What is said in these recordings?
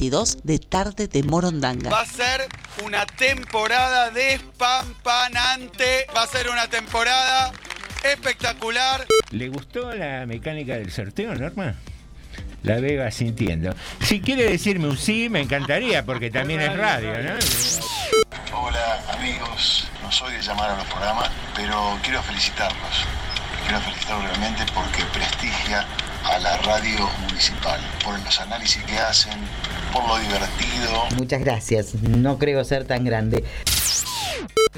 22 de tarde de Morondanga. Va a ser una temporada despampanante. Va a ser una temporada espectacular. ¿Le gustó la mecánica del sorteo, Norma? La veo sintiendo. Si quiere decirme un sí, me encantaría, porque también es radio, ¿no? Hola amigos, no soy de llamar a los programas, pero quiero felicitarlos. Quiero felicitarlos realmente porque prestigia a la radio municipal, por los análisis que hacen, por lo divertido. Muchas gracias, no creo ser tan grande.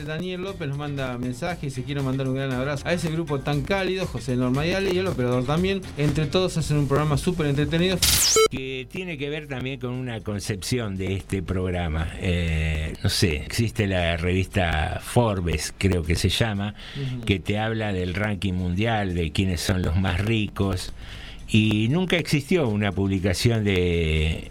Daniel López nos manda mensajes y se quiero mandar un gran abrazo a ese grupo tan cálido, José Normayale y el operador también. Entre todos hacen un programa súper entretenido. Que tiene que ver también con una concepción de este programa. Eh, no sé, existe la revista Forbes, creo que se llama, que te habla del ranking mundial, de quiénes son los más ricos. Y nunca existió una publicación de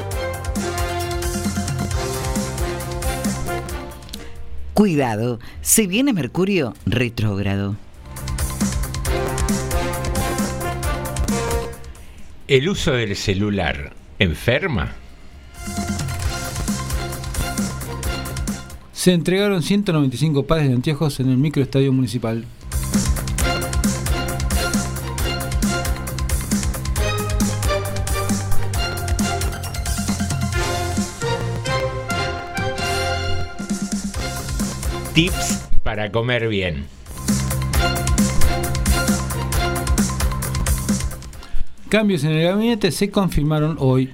Cuidado, se viene Mercurio retrógrado. El uso del celular enferma. Se entregaron 195 pares de anteojos en el microestadio municipal. Tips para comer bien. Cambios en el gabinete se confirmaron hoy.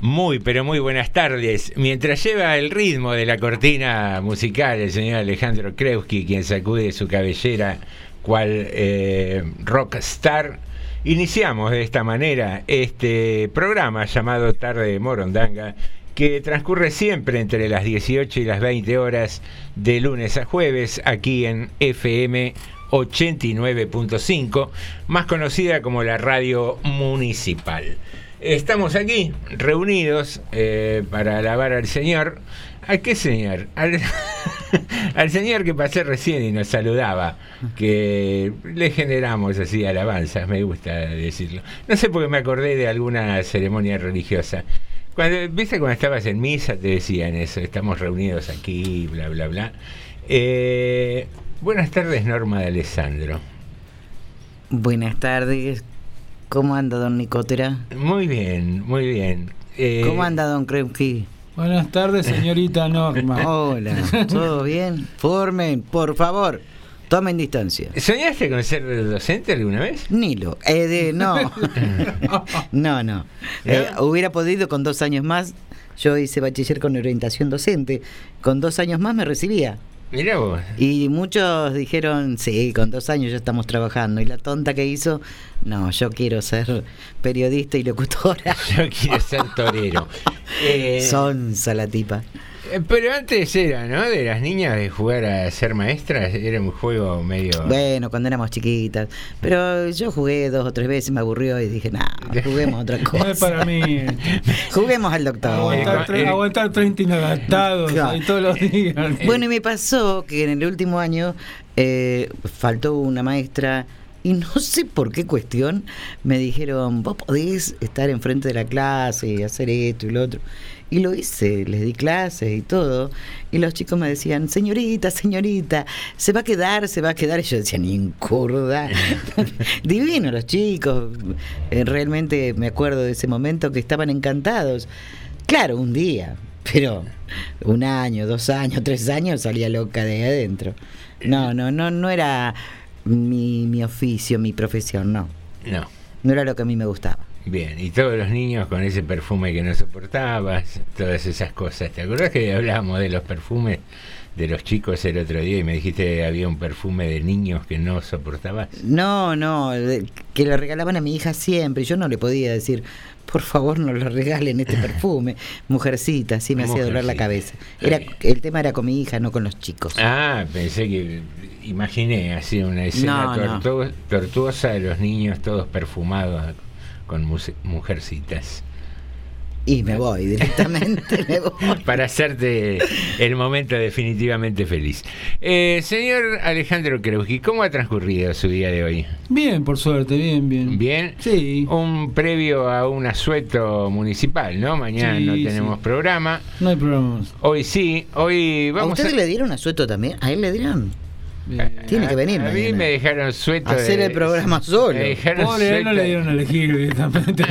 Muy, pero muy buenas tardes. Mientras lleva el ritmo de la cortina musical el señor Alejandro Kreuski, quien sacude su cabellera cual eh, rockstar, iniciamos de esta manera este programa llamado Tarde de Morondanga, que transcurre siempre entre las 18 y las 20 horas de lunes a jueves aquí en FM 89.5, más conocida como la radio municipal. Estamos aquí reunidos eh, para alabar al Señor. ¿A qué Señor? Al, Señor que pasé recién y nos saludaba, que le generamos así alabanzas, me gusta decirlo. No sé por qué me acordé de alguna ceremonia religiosa. Cuando, ¿Viste cuando estabas en misa te decían eso? Estamos reunidos aquí, bla, bla, bla. Eh, buenas tardes, Norma de Alessandro. Buenas tardes, ¿Cómo anda, don Nicotera? Muy bien, muy bien. Eh, ¿Cómo anda, don Kremki? Buenas tardes, señorita Norma. Hola, ¿todo bien? Formen, por favor. Tomen distancia. ¿Soñaste con ser docente alguna vez? Nilo. Eh, no. no, no. Eh, hubiera podido con dos años más. Yo hice bachiller con orientación docente. Con dos años más me recibía. Mirá vos. Y muchos dijeron, sí, con dos años ya estamos trabajando. Y la tonta que hizo, no, yo quiero ser periodista y locutora. Yo quiero ser torero. Eh, Sonsa la tipa. Eh, pero antes era, ¿no? De las niñas de jugar a ser maestras, era un juego medio... Bueno, cuando éramos chiquitas. Pero yo jugué dos o tres veces, me aburrió y dije, no, juguemos a otra No es cosa. para mí. Juguemos al doctor. Aguantar, Eh, tre- eh, aguantar 30 inadaptados Claro. ahí todos los días. Bueno, y me pasó que en el último año eh, faltó una maestra y no sé por qué cuestión me dijeron, vos podés estar enfrente de la clase y hacer esto y lo otro. Y lo hice, les di clases y todo. Y los chicos me decían, señorita, señorita, se va a quedar, se va a quedar. Y yo decía, ni en curda. Divino los chicos. Eh, realmente me acuerdo de ese momento que estaban encantados. Claro, un día, pero un año, dos años, tres años salía loca de ahí adentro. No, no, no, no era mi, mi oficio, mi profesión, no. No. No era lo que a mí me gustaba. Bien, y todos los niños con ese perfume que no soportabas, todas esas cosas. ¿Te acordás que hablábamos de los perfumes de los chicos el otro día y me dijiste que había un perfume de niños que no soportabas? No, no, que le regalaban a mi hija siempre. Yo no le podía decir, por favor, no le regalen este perfume. Mujercita, sí me hacía doler la cabeza. Era, el tema era con mi hija, no con los chicos. Ah, pensé que imaginé así una escena No, no. tortu- tortuosa de los niños todos perfumados con mujercitas. Y me voy directamente, me voy. Para hacerte el momento definitivamente feliz. Eh, señor Alejandro Kreuski, ¿cómo ha transcurrido su día de hoy? Bien, por suerte, bien, bien. Bien. Sí. Un previo a un asueto municipal, ¿no? Mañana Sí, no sí. tenemos programa. No hay problemas. Hoy sí, hoy ¿A vamos ustedes a... le dieron asueto también? ¿A él le dieron? Tiene que venir A mí me dejaron sueto Hacer de- el programa solo. Me dejaron Pobre, no suelto- le dieron a elegir directamente.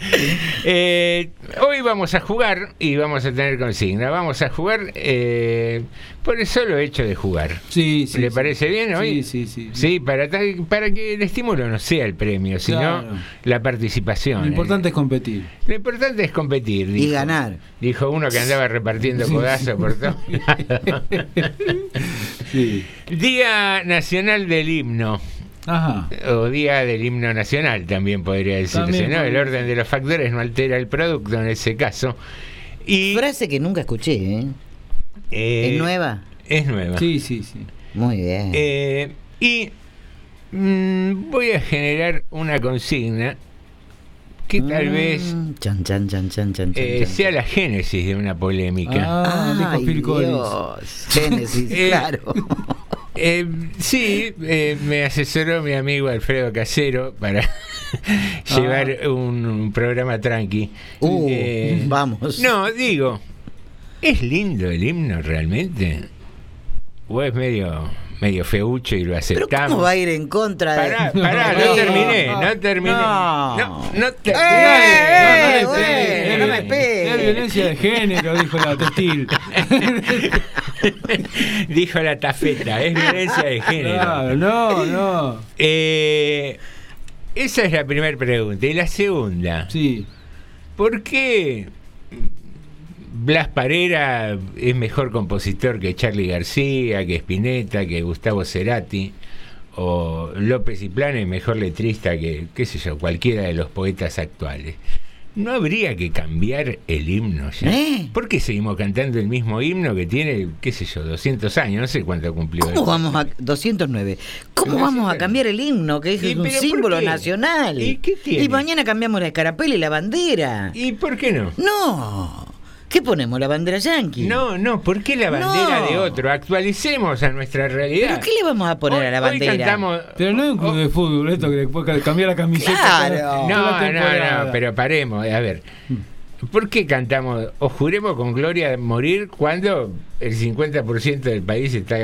Eh, hoy vamos a jugar y vamos a tener consigna. Vamos a jugar eh, por el solo hecho de jugar. Sí, sí. ¿Le sí. parece bien hoy? Sí, sí, sí. Sí, para, para que el estímulo no sea el premio, sino Claro. la participación. Lo importante es competir. Lo importante es competir. Y ganar. Dijo uno que andaba repartiendo Sí, codazos por. Sí. Día Nacional del Himno. Ajá. O Día del Himno Nacional también podría decirse, También ¿no? El orden de los factores no altera el producto en ese caso. Y Frase que nunca escuché, ¿eh? eh, ¿Es nueva? Es nueva. Sí, sí, sí. Muy bien. Eh, y mm, voy a generar una consigna que tal Mm, vez Chan, chan, chan, chan, chan, chan, eh, chan. sea la génesis de una polémica. Ah, Ay, Phil. Dios. Génesis, Eh, claro. Eh, sí, eh, me asesoró mi amigo Alfredo Casero para llevar un, un programa tranqui. Uh, Eh, vamos. No, digo, ¿es lindo el himno realmente? ¿O es medio, medio feucho y lo Pero aceptamos? ¿cómo va a ir en contra de...? Pará, pará, no, No, terminé, no, no terminé. no. No, no te- ¡Eh, No, eh, no me Es pegue! violencia de género, dijo la textil. Dijo la tafeta, es violencia de género. Claro, no, no. Eh, esa es la primera pregunta. Y la segunda, Sí. ¿por qué Blas Parera es mejor compositor que Charlie García, que Spinetta, que Gustavo Cerati? O López y Plan es mejor letrista que, qué sé yo, cualquiera de los poetas actuales. ¿No habría que cambiar el himno ya? ¿Eh? ¿Por qué seguimos cantando el mismo himno que tiene, qué sé yo, 200 años? No sé cuánto cumplió. ¿Cómo vamos a 209? ¿Cómo vamos a cambiar el himno que es ¿Y un símbolo nacional? ¿Y qué tiene? Y mañana cambiamos la escarapela y la bandera. ¿Y por qué no? No. ¿Qué ponemos? ¿La bandera yanqui? No, no, ¿por qué la bandera No. de otro? Actualicemos a nuestra realidad. ¿Pero qué le vamos a poner Hoy- a la hoy bandera? cantamos- Pero no es un club de fútbol esto que puede cambiar la camiseta. Claro. No, no, no, pero paremos, a ver. ¿Por qué cantamos o juremos con gloria morir cuando el 50% del país está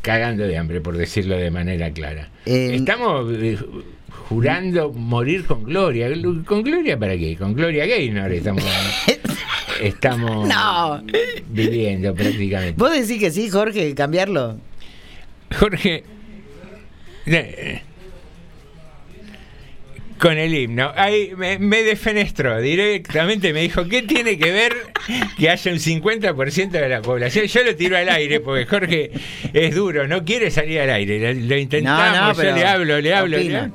cagando de hambre, por decirlo de manera clara? Eh, Estamos eh, jurando morir con gloria. ¿Con gloria para qué? Con gloria Gaynor estamos, estamos No. viviendo prácticamente. ¿Vos decís que sí, Jorge, cambiarlo? Jorge, eh, con el himno, ahí me, me defenestró directamente, me dijo, ¿qué tiene que ver que haya un 50% de la población. Yo lo tiro al aire porque Jorge es duro, no quiere salir al aire. Lo, lo intentamos, No, no, yo le hablo, le hablo, le, opina.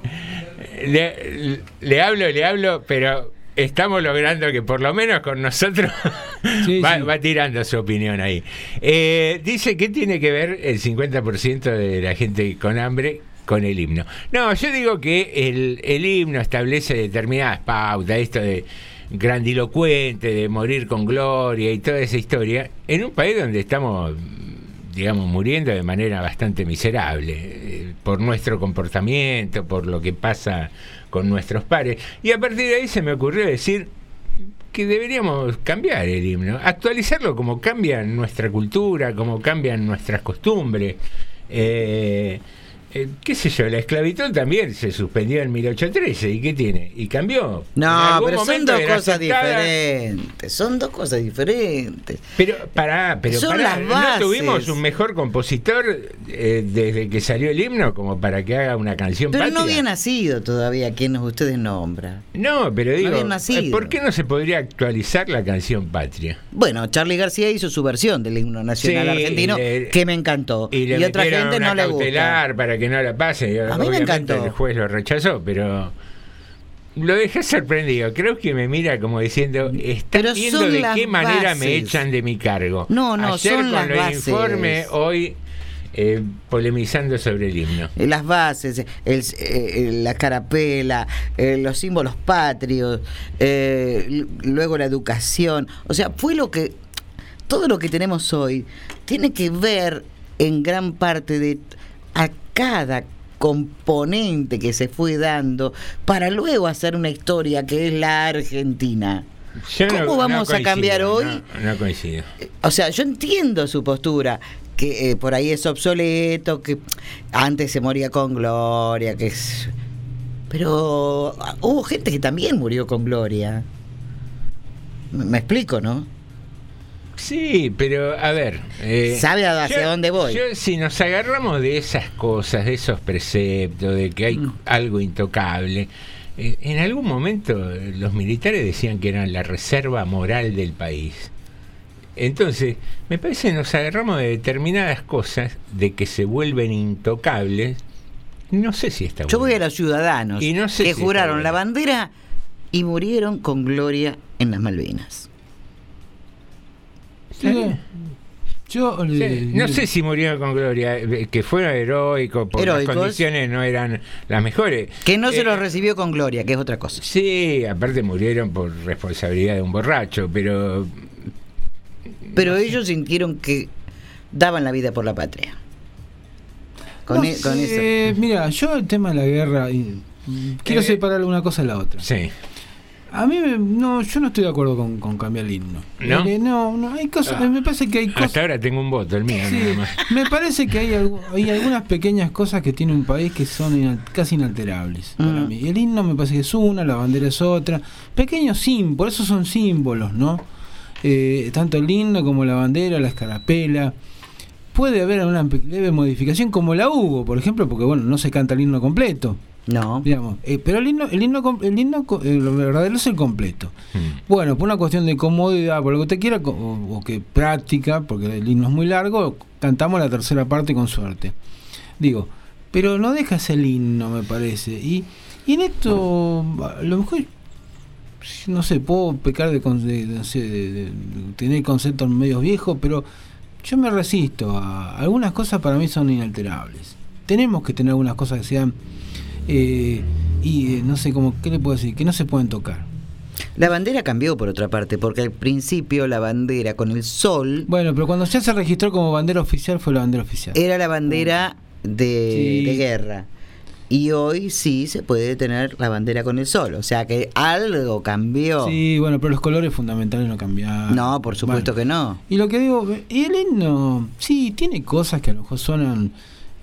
Le- le hablo, le hablo, pero estamos logrando que por lo menos con nosotros Sí, va, sí. va tirando su opinión ahí. Eh, dice que tiene que ver el 50% de la gente con hambre con el himno. No, yo digo que el, el himno establece determinadas pautas, esto de grandilocuente, de morir con gloria y toda esa historia, en un país donde estamos digamos, muriendo de manera bastante miserable eh, por nuestro comportamiento, por lo que pasa con nuestros pares. Y a partir de ahí se me ocurrió decir que deberíamos cambiar el himno, actualizarlo como cambia nuestra cultura, como cambian nuestras costumbres. Eh, eh, qué sé yo, la esclavitud también se suspendió en 1813, ¿y qué tiene? Y cambió. No, pero son dos cosas aceptada. diferentes. Son dos cosas diferentes. Pero pará, pero Son pará, las ¿no bases. tuvimos un mejor compositor eh, desde que salió el himno como para que haga una canción Pero patria? no había nacido todavía quien ustedes nombran. No, pero digo, nacido. eh, ¿por qué no se podría actualizar la canción patria? Bueno, Charlie García hizo su versión del himno nacional Sí, argentino, le- que me encantó. Y, Y, otra gente no le gusta. para que no la pase. A mí me encantó. El juez lo rechazó, pero lo dejé sorprendido. Creo que me mira como diciendo, está Pero viendo de qué manera me echan de mi cargo. No, no, Ayer son con el informe, hoy eh, polemizando sobre el himno. Eh, Las bases, el, eh, la carapela, eh, los símbolos patrios, luego la educación. O sea, fue lo que. Todo lo que tenemos hoy tiene que ver en gran parte de a cada componente que se fue dando para luego hacer una historia que es la Argentina. Yo ¿Cómo vamos a cambiar hoy? No, no coincido. O sea, yo entiendo su postura, que eh, por ahí es obsoleto, que antes se moría con gloria, que es... Pero ah, hubo gente que también murió con gloria. Me, me explico, ¿no? Sí, pero a ver. eh, ¿Sabe hacia yo- dónde voy? yo, si nos agarramos de esas cosas, de esos preceptos, de que hay Mm. algo intocable, eh, en algún momento los militares decían que eran la reserva moral del país. Entonces, me parece que nos agarramos de determinadas cosas de que se vuelven intocables. No sé si está Yo voy bueno. a los ciudadanos Y no sé que si juraron bueno. la bandera y murieron con gloria en las Malvinas. Yo Sí, eh, No sé si murieron con gloria, eh, que fueron heroicos, porque Heroicos. las condiciones no eran las mejores. Que no se Eh, los recibió con gloria, que es otra cosa. Sí, aparte murieron por responsabilidad de un borracho, pero Pero ellos sintieron que daban la vida por la patria. Con, no e- con sé, eso. Mira, yo el tema de la guerra. quiero Eh, separar una cosa de la otra. sí. A mí, me- no, yo no estoy de acuerdo con, con cambiar el himno. ¿No? Eh, no, no, hay cosas, Ah. me parece que hay cosas. Hasta ahora tengo un voto, el mío Sí, nada más. me parece que hay, hay algunas pequeñas cosas que tiene un país que son inal- casi inalterables para Mm. mí. El himno me parece que es una, la bandera es otra. Pequeños símbolos, por eso son símbolos, ¿no? Eh, tanto el himno como la bandera, la escarapela. Puede haber una leve modificación como la hubo, por ejemplo, porque bueno, no se canta el himno completo, No. digamos. Eh, pero el himno, el himno, com- el himno co- eh, lo verdadero es el completo. Mm. Bueno, por una cuestión de comodidad, por lo que usted quiera, co- o, o que práctica, porque el himno es muy largo, cantamos la tercera parte con suerte. Digo, pero no dejas el himno, me parece. Y, y en esto, a lo mejor, no sé, puedo pecar de, con- de- no sé, de- de- de tener conceptos medios viejos, pero yo me resisto a algunas cosas para mí son inalterables. Tenemos que tener algunas cosas que sean, eh, y eh, no sé, como, ¿qué le puedo decir? Que no se pueden tocar. La bandera cambió por otra parte, porque al principio la bandera con el sol Bueno, pero cuando ya se registró como bandera oficial fue la bandera oficial. era la bandera de, Sí. de guerra. Y hoy sí se puede tener la bandera con el sol. O sea que algo cambió. Sí, bueno, pero los colores fundamentales no cambiaron. No, por supuesto que no. Y lo que digo, y el himno, sí, tiene cosas que a lo mejor suenan,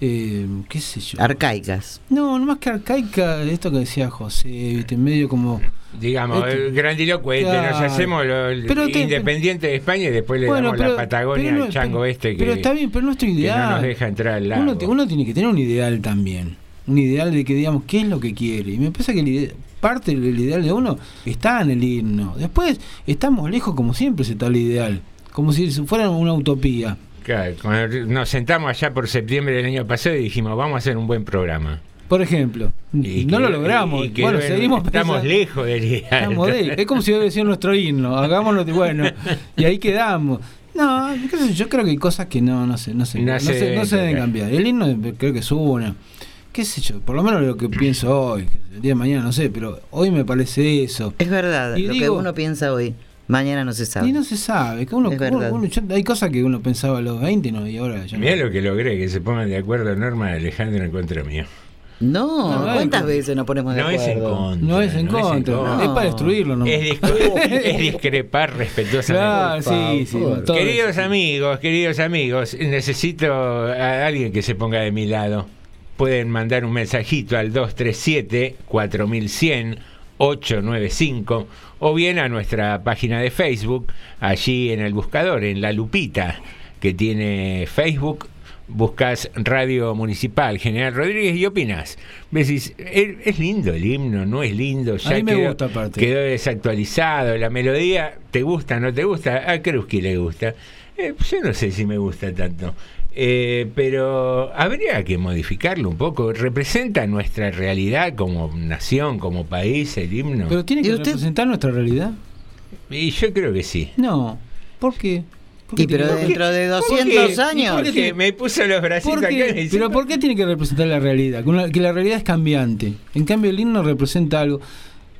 eh, qué sé yo. Arcaicas. no, no más que arcaica, esto que decía José, viste, medio como... Digamos, Este- grandilocuente, nos hacemos lo, el Pero te- independiente de España y después le Bueno, damos pero- la Patagonia no- al chango pero- este que, Pero está bien, pero nuestro ideal. no nos deja entrar al lago. uno, uno tiene que tener un ideal también. un ideal de que digamos qué es lo que quiere. Y me parece que el ide- parte del ideal de uno está en el himno. Después estamos lejos como siempre se está el ideal, como si fuera una utopía. Claro, cuando nos sentamos allá por septiembre del año pasado y dijimos, vamos a hacer un buen programa. Por ejemplo, Y no que- lo logramos. y que, bueno, bueno, seguimos estamos pensando- lejos del ideal. Estamos de- es como si hubiera sido nuestro himno, hagámoslo de- bueno, y ahí quedamos. No, yo, creo que hay cosas que no, no sé, no sé, No no, se no se deben cambiar. El himno creo que es una, qué sé yo, por lo menos lo que pienso hoy, el día de mañana no sé, pero hoy me parece eso. Es verdad, Y lo que uno piensa hoy, mañana no se sabe. Y no se sabe, que uno, Es verdad. uno- yo- hay cosas que uno pensaba a los 20 no, y ahora ya no. Mirá lo que logré, que se pongan de acuerdo Norma y Alejandro en contra mío. No, No, no, ¿cuántas no. veces nos ponemos de No es en acuerdo? contra. No es en contra, no. es para destruirlo, ¿no? Es, discrepar respetuosamente. Claro, sí, sí. favor. todo Queridos eso. amigos, queridos amigos, necesito a alguien que se ponga de mi lado. Pueden mandar un mensajito al 237-4100-895 o bien a nuestra página de Facebook, allí en el buscador, en la lupita que tiene Facebook. Buscas Radio Municipal General Rodríguez y opinas. Decís, ¿es lindo el himno? ¿No es lindo? A mí me quedó- gusta aparte. quedó desactualizado, la melodía, ¿te gusta, no te gusta? A Krusky le gusta. Eh, yo no sé si me gusta tanto. Eh, pero habría que modificarlo un poco. ¿Representa nuestra realidad como nación, como país, el himno? Pero tiene ¿Y que usted? representar nuestra realidad. y yo creo que sí. No, ¿por qué? ¿Por qué Y pero tiene- dentro de ¿Por 200 qué? años. ¿Por qué? Porque me puso los bracitos ¿Por acá y Pero ¿por qué tiene que representar la realidad? Que, la realidad es cambiante. En cambio, el himno representa algo.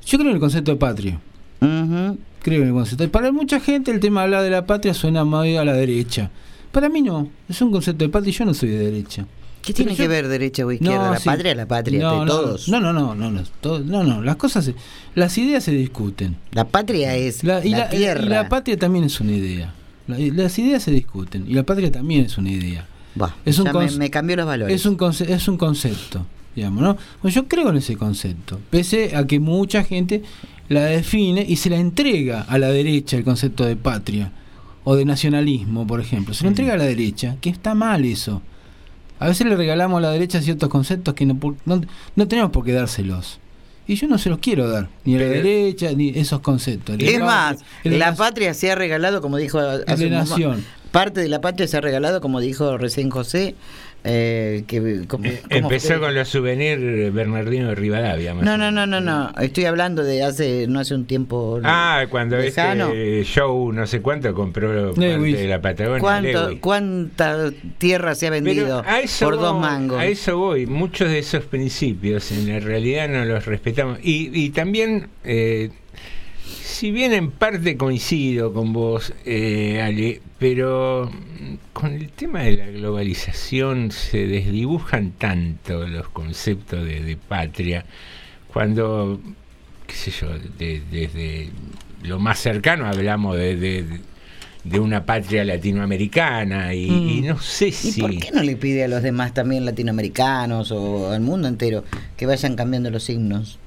Yo creo en el concepto de patria. Creo en el concepto. Para mucha gente, el tema de hablar de la patria suena más a la derecha. Para mí no. Es un concepto de patria y yo no soy de derecha. ¿Qué tiene Pero que yo- ver derecha o izquierda? la sí. patria es la patria No, de no, todos. No, no, no, no, no, todo- no, no, las cosas, las ideas se discuten. La patria es La- la, y, la, tierra. y la patria también es una idea. La- las ideas se discuten y la patria también es una idea. Buah, es un me, me cambió los valores. Es un, conce- es un concepto, digamos, ¿no? Pues yo creo en ese concepto, pese a que mucha gente la define y se la entrega a la derecha el concepto de patria o de nacionalismo, por ejemplo. Se lo entrega a la derecha, que está mal eso. A veces le regalamos a la derecha ciertos conceptos que no, no, no tenemos por qué dárselos. Y yo no se los quiero dar, ni a la derecha, ni esos conceptos. El es más, el la patria se ha regalado, como dijo hace un. Parte de la patria se ha regalado, como dijo recién José, eh, que Eh, Empezó con los souvenirs Bernardino de Rivadavia. más No, no, no, no, no. Estoy hablando de hace no hace un tiempo. Ah, cuando lejano. este show no sé cuánto compró parte de la Patagonia. ¿Cuánto. ¿Cuánta tierra se ha vendido a eso por dos mangos? A eso voy. Muchos de esos principios en la realidad no los respetamos. Y, y también, eh, si bien en parte coincido con vos, eh, Ale, pero mm, con el tema de la globalización se desdibujan tanto los conceptos de, de patria cuando, qué sé yo, de- desde lo más cercano hablamos de, de- de una patria latinoamericana y, Mm. y no sé ¿Y si... por qué no le pide a los demás también latinoamericanos o al mundo entero que vayan cambiando los signos?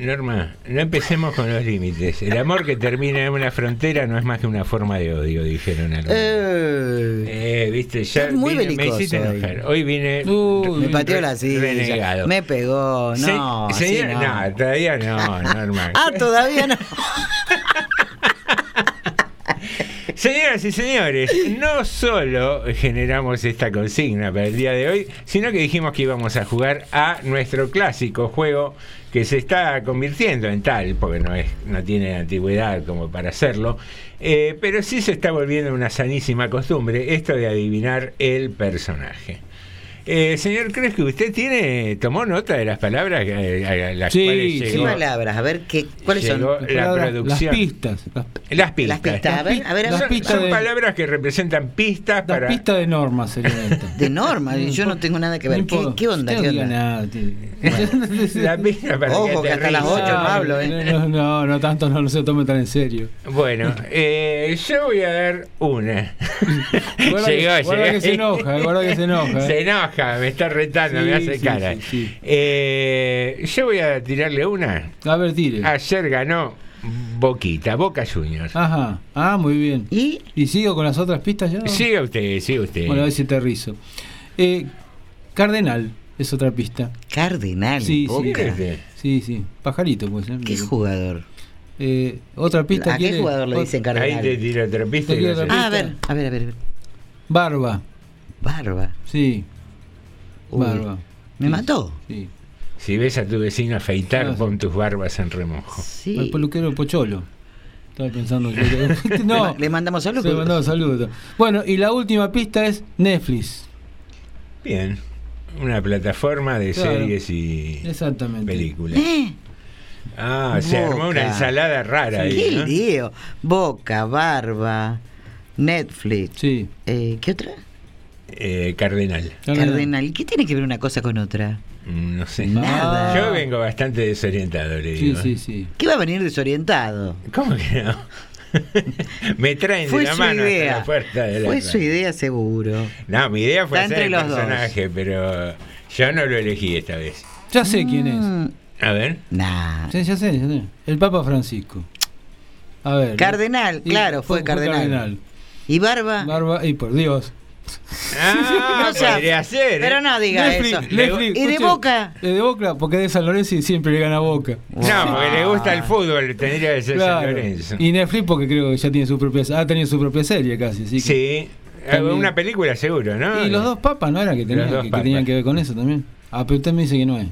Norma, no empecemos con los límites. El amor que termina en una frontera no es más que una forma de odio, dijeron algunos. Eh, Eh, viste, ya Sos muy vine- me hiciste hoy. enojar. Hoy vine Uy, me pateó la silla, renegado. me pegó, señora- no. no, todavía no, Norma. Ah, todavía no. Señoras y señores, no solo generamos esta consigna para el día de hoy, sino que dijimos que íbamos a jugar a nuestro clásico juego que se está convirtiendo en tal, porque no es, no tiene antigüedad como para hacerlo, eh, pero sí se está volviendo una sanísima costumbre esto de adivinar el personaje. Eh, señor, ¿crees que usted tiene tomó nota de las palabras eh, a las Sí, cuales sí. ¿Qué llegó? palabras? A ver, ¿qué, ¿cuáles Llegó son? la Palabras- producción. Las pistas. Las, Las pistas. Las pistas, a ver, a ver, a Las ver. Son, pistas son de- palabras que representan pistas para... pistas de normas serían estas. De norma, yo no tengo nada que ver. No ¿Qué, qué onda? ¿Qué no onda? nada, tío. La pista para Ojo, que, hasta las rías. ocho no hablo, ¿eh? No, no, no tanto, no, no se tome tan en serio. Bueno, eh, yo voy a dar una. Guarda que- guarda que se enoja, guarda que se enoja, Se eh. Me está retando, Sí, me hace sí, cara. sí, sí. Eh, yo voy a tirarle una. A ver, tire. Ayer ganó Boquita, Boca Juniors. Ajá. Ah, muy bien. ¿Y? ¿Y sigo con las otras pistas ya? Siga usted, siga usted. Bueno, a ver si aterrizo. Eh, Cardenal, Es otra pista. Cardenal. Sí, sí. Boca. Sí, sí. Pajarito, puede ser. ¿Qué jugador? Eh, otra pista ¿A qué quiere? jugador le dicen Ahí cardenal? te tiro otra pista. Te Ah, a ver, a ver, a ver. a ver. Barba. Barba. Sí. Uy, Barba. Me mató. Sí. Si ves a tu vecino afeitar, sí. pon tus barbas en remojo. Sí. El peluquero Pocholo. Estaba pensando que. Le, no. le mandamos saludos. Se mandaba saludos. Bueno, y la última pista es Netflix. Bien. Una plataforma de Claro. series y Exactamente. películas. ¿Eh? Ah, se armó una ensalada rara ahí. ¿Qué ¿no? lío? Boca, Barba, Netflix. Sí. Eh, ¿Qué otra? Eh, Cardenal. Cardenal. ¿Y qué tiene que ver una cosa con otra? Mm, No sé. Nada. Yo vengo bastante desorientado, le Sí, digo. sí, sí. ¿Qué va a venir desorientado? ¿Cómo que no? Me traen Fue de la mano hasta idea. la puerta de la Fue su idea seguro. No, mi idea fue Está hacer entre el los dos. personaje, pero yo no lo elegí esta vez. Ya sé quién es. Mm, A ver. Nah. Sí, ya sé, ya sé. El Papa Francisco. A ver. Cardenal, claro, fue cardenal. ¿Y Barba? Barba, y por Dios. Ah, No sea- podría ser. ¿eh? Pero no diga Netflix, eso. Netflix, ¿Y de Boca? De Boca, porque es de San Lorenzo y siempre le gana a Boca. No, porque le gusta el fútbol, tendría que ser San. Lorenzo. Y Netflix porque creo que ya tiene su propia ha tenido su propia serie casi, así que- Sí, También. una película seguro, ¿no? Y los dos papas, ¿no era que tenían, que, que tenían que ver con eso también? Ah, pero usted me dice que no es.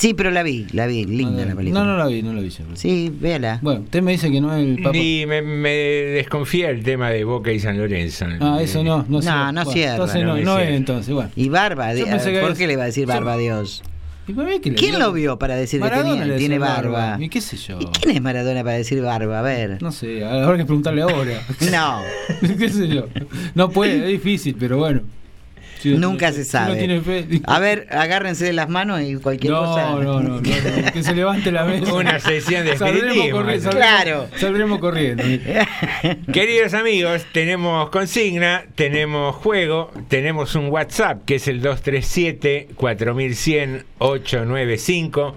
Sí, pero la vi, la vi. Linda la película. No, no la vi, no la vi yo. Sí, véala. Bueno, usted me dice que no es el papa. Y me, me desconfía el tema de Boca y San Lorenzo. Ah, eso no, no, No, cierra. no Bueno, cierra. Entonces No no, es entonces, bueno. Y Barba, de- que ¿por es- qué le va a decir Barba a Dios? ¿Y para mí que ¿Quién lo vio para decir que Maradona tenía- le tiene barba? ¿Y qué sé yo? ¿Y quién es Maradona para decir barba? A ver. No sé, habrá que preguntarle ahora. No, ¿Qué sé yo? No puede, es difícil, pero bueno. Nunca se si no sabe. tiene fe- A ver, agárrense de las manos y cualquier no, cosa. no, no, no, no, que se levante la mesa. Una sesión de Saldremos corriendo, Claro. saldremos, corriendo. Queridos amigos, tenemos consigna, tenemos juego, tenemos un WhatsApp que es el 237-4100-895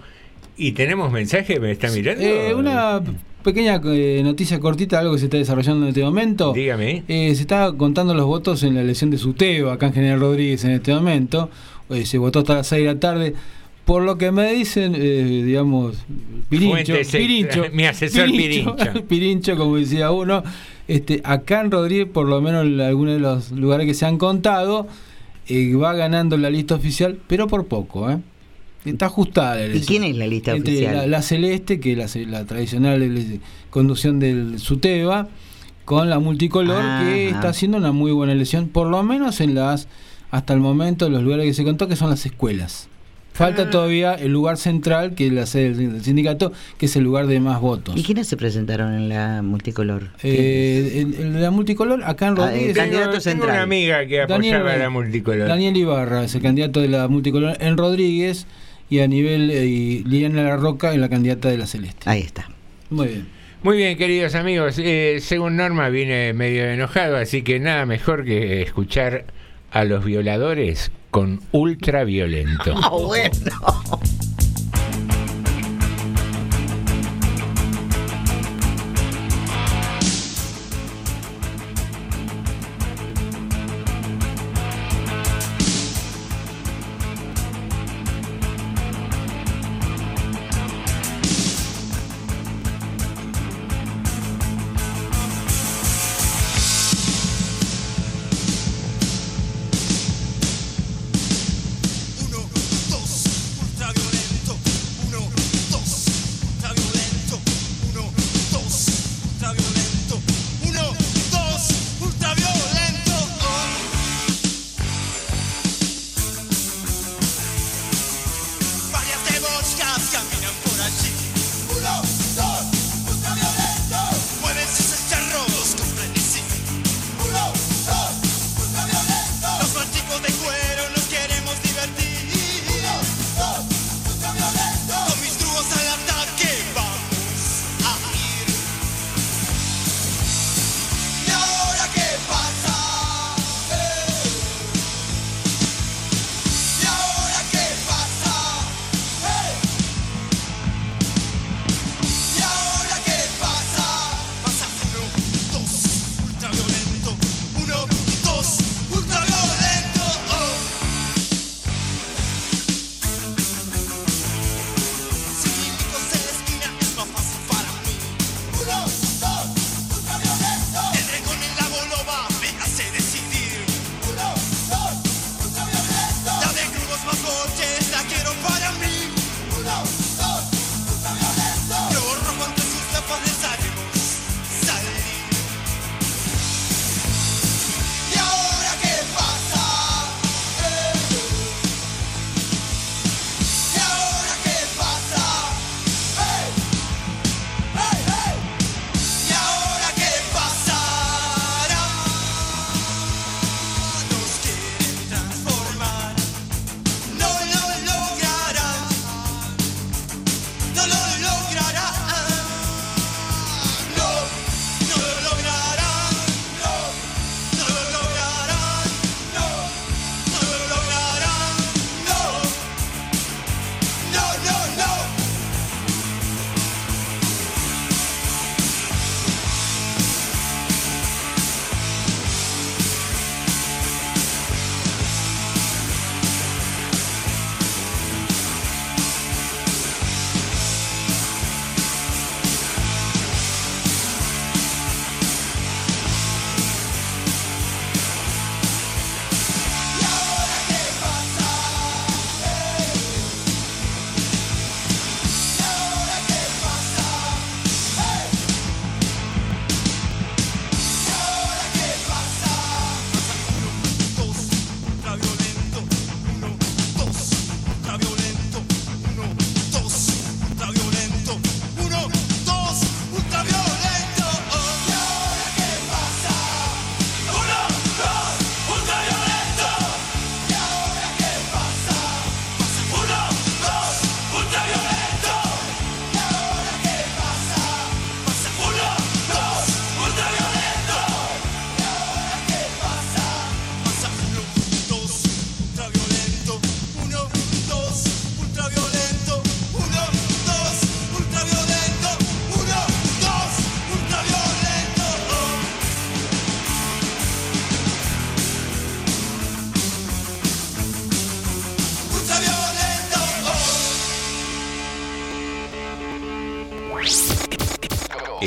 y tenemos mensaje, ¿me está mirando? Eh, una pequeña eh, noticia cortita, algo que se está desarrollando en este momento. Dígame. Eh, se está contando los votos en la elección de Suteo, acá en General Rodríguez en este momento. Eh, se votó hasta las 6 de la tarde. Por lo que me dicen, eh, digamos, Pirincho, Fuentes Pirincho, mi asesor Pirincho. Pirincho, como decía uno, este, acá en Rodríguez, por lo menos en algunos de los lugares que se han contado, va ganando la lista oficial, pero por poco, ¿eh? Está ajustada la ¿Y quién es la lista Entre oficial? La, la celeste, que es la, tradicional conducción del SUTEBA, con la multicolor, que está haciendo una muy buena elección, por lo menos en las, hasta el momento, los lugares que se contó, que son las escuelas. Falta todavía el lugar central, que es la sede del sindicato, que es el lugar de más votos. ¿Y quiénes se presentaron en la multicolor? Eh, en, en la multicolor, acá en Ah, Rodríguez, el candidato Tengo, tengo central. una amiga que Daniel apoyaba la multicolor. Daniel Ibarra es el candidato de la multicolor en Rodríguez, y a nivel eh, y Liliana La Roca en la candidata de la Celeste. Ahí está. Muy bien. Muy bien, queridos amigos, eh, según Norma vine medio enojado, así que nada mejor que escuchar a los violadores con ultraviolento. Ah, bueno.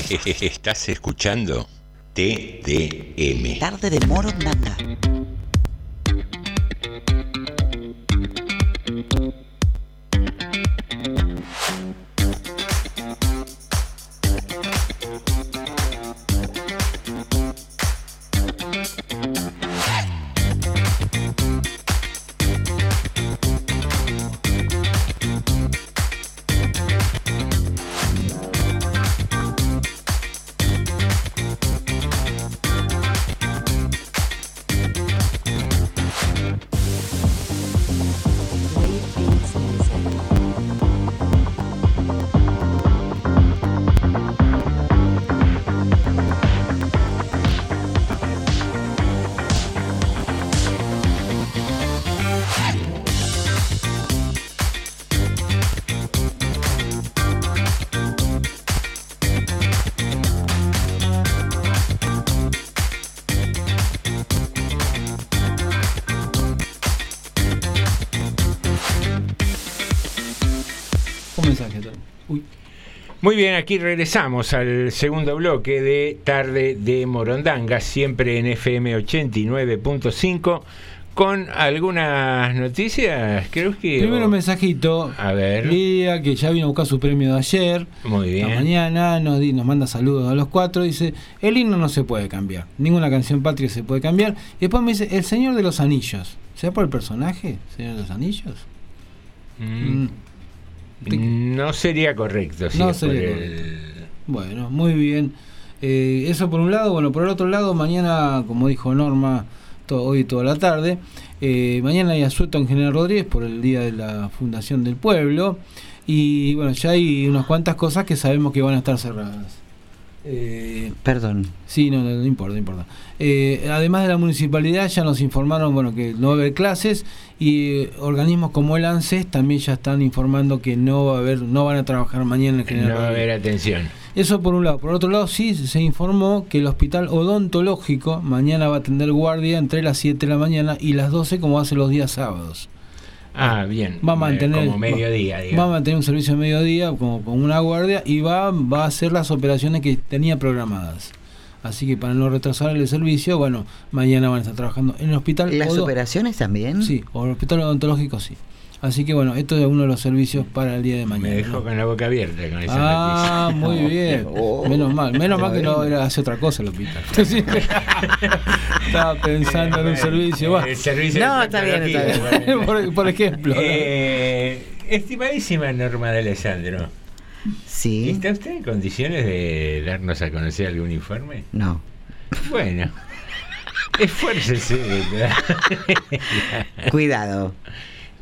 Estás escuchando TDM. Tarde de. Un Muy bien, aquí regresamos al segundo bloque de Tarde de Morondanga, siempre en FM 89.5, con algunas noticias, creo que... Primero un mensajito. A ver. Lidia, que ya vino a buscar su premio de ayer. Muy bien. La mañana nos, di- nos manda saludos a los cuatro. Dice: El himno no se puede cambiar. Ninguna canción patria se puede cambiar. Y después me dice: El Señor de los Anillos. ¿Será por el personaje? ¿Señor de los Anillos? Mm, Mm. No sería correcto. si No el- Bueno, muy bien. Eh, eso por un lado. Bueno, por el otro lado, mañana, como dijo Norma, to- hoy toda la tarde, eh, mañana hay asueto en General Rodríguez por el Día de la Fundación del Pueblo. Y bueno, ya hay unas cuantas cosas que sabemos que van a estar cerradas. Eh, Perdón. Sí, no, no, no importa, no importa. Eh, además de la municipalidad ya nos informaron bueno que no va a haber clases y eh, organismos como el ANSES también ya están informando que no va a haber, no van a trabajar mañana en General No va a haber atención. Eso por un lado. Por otro lado, sí se informó que el hospital odontológico mañana va a atender guardia entre las 7 de la mañana y las 12 como hace los días sábados. Ah, bien. Va a mantener Como mediodía, va, a mantener un servicio de mediodía como con una guardia y va, va a hacer las operaciones que tenía programadas. Así que para no retrasar el servicio, bueno, mañana van a estar trabajando en el hospital. ¿Las operaciones también? Sí, o el hospital odontológico sí. Así que bueno, esto es uno de los servicios para el día de mañana. Me dejó ¿no? con la boca abierta con esa Ah, noticia. muy bien. Oh. Menos mal, menos mal que no era hace otra cosa el hospital. Sí. Estaba pensando en un servicio. bueno. El servicio No, de está bien, está bien. por, por ejemplo. ¿no? Eh, estimadísima Norma de Alessandro, Sí. ¿está usted en condiciones de darnos a conocer algún informe? No. Bueno, esfuércese. Cuidado.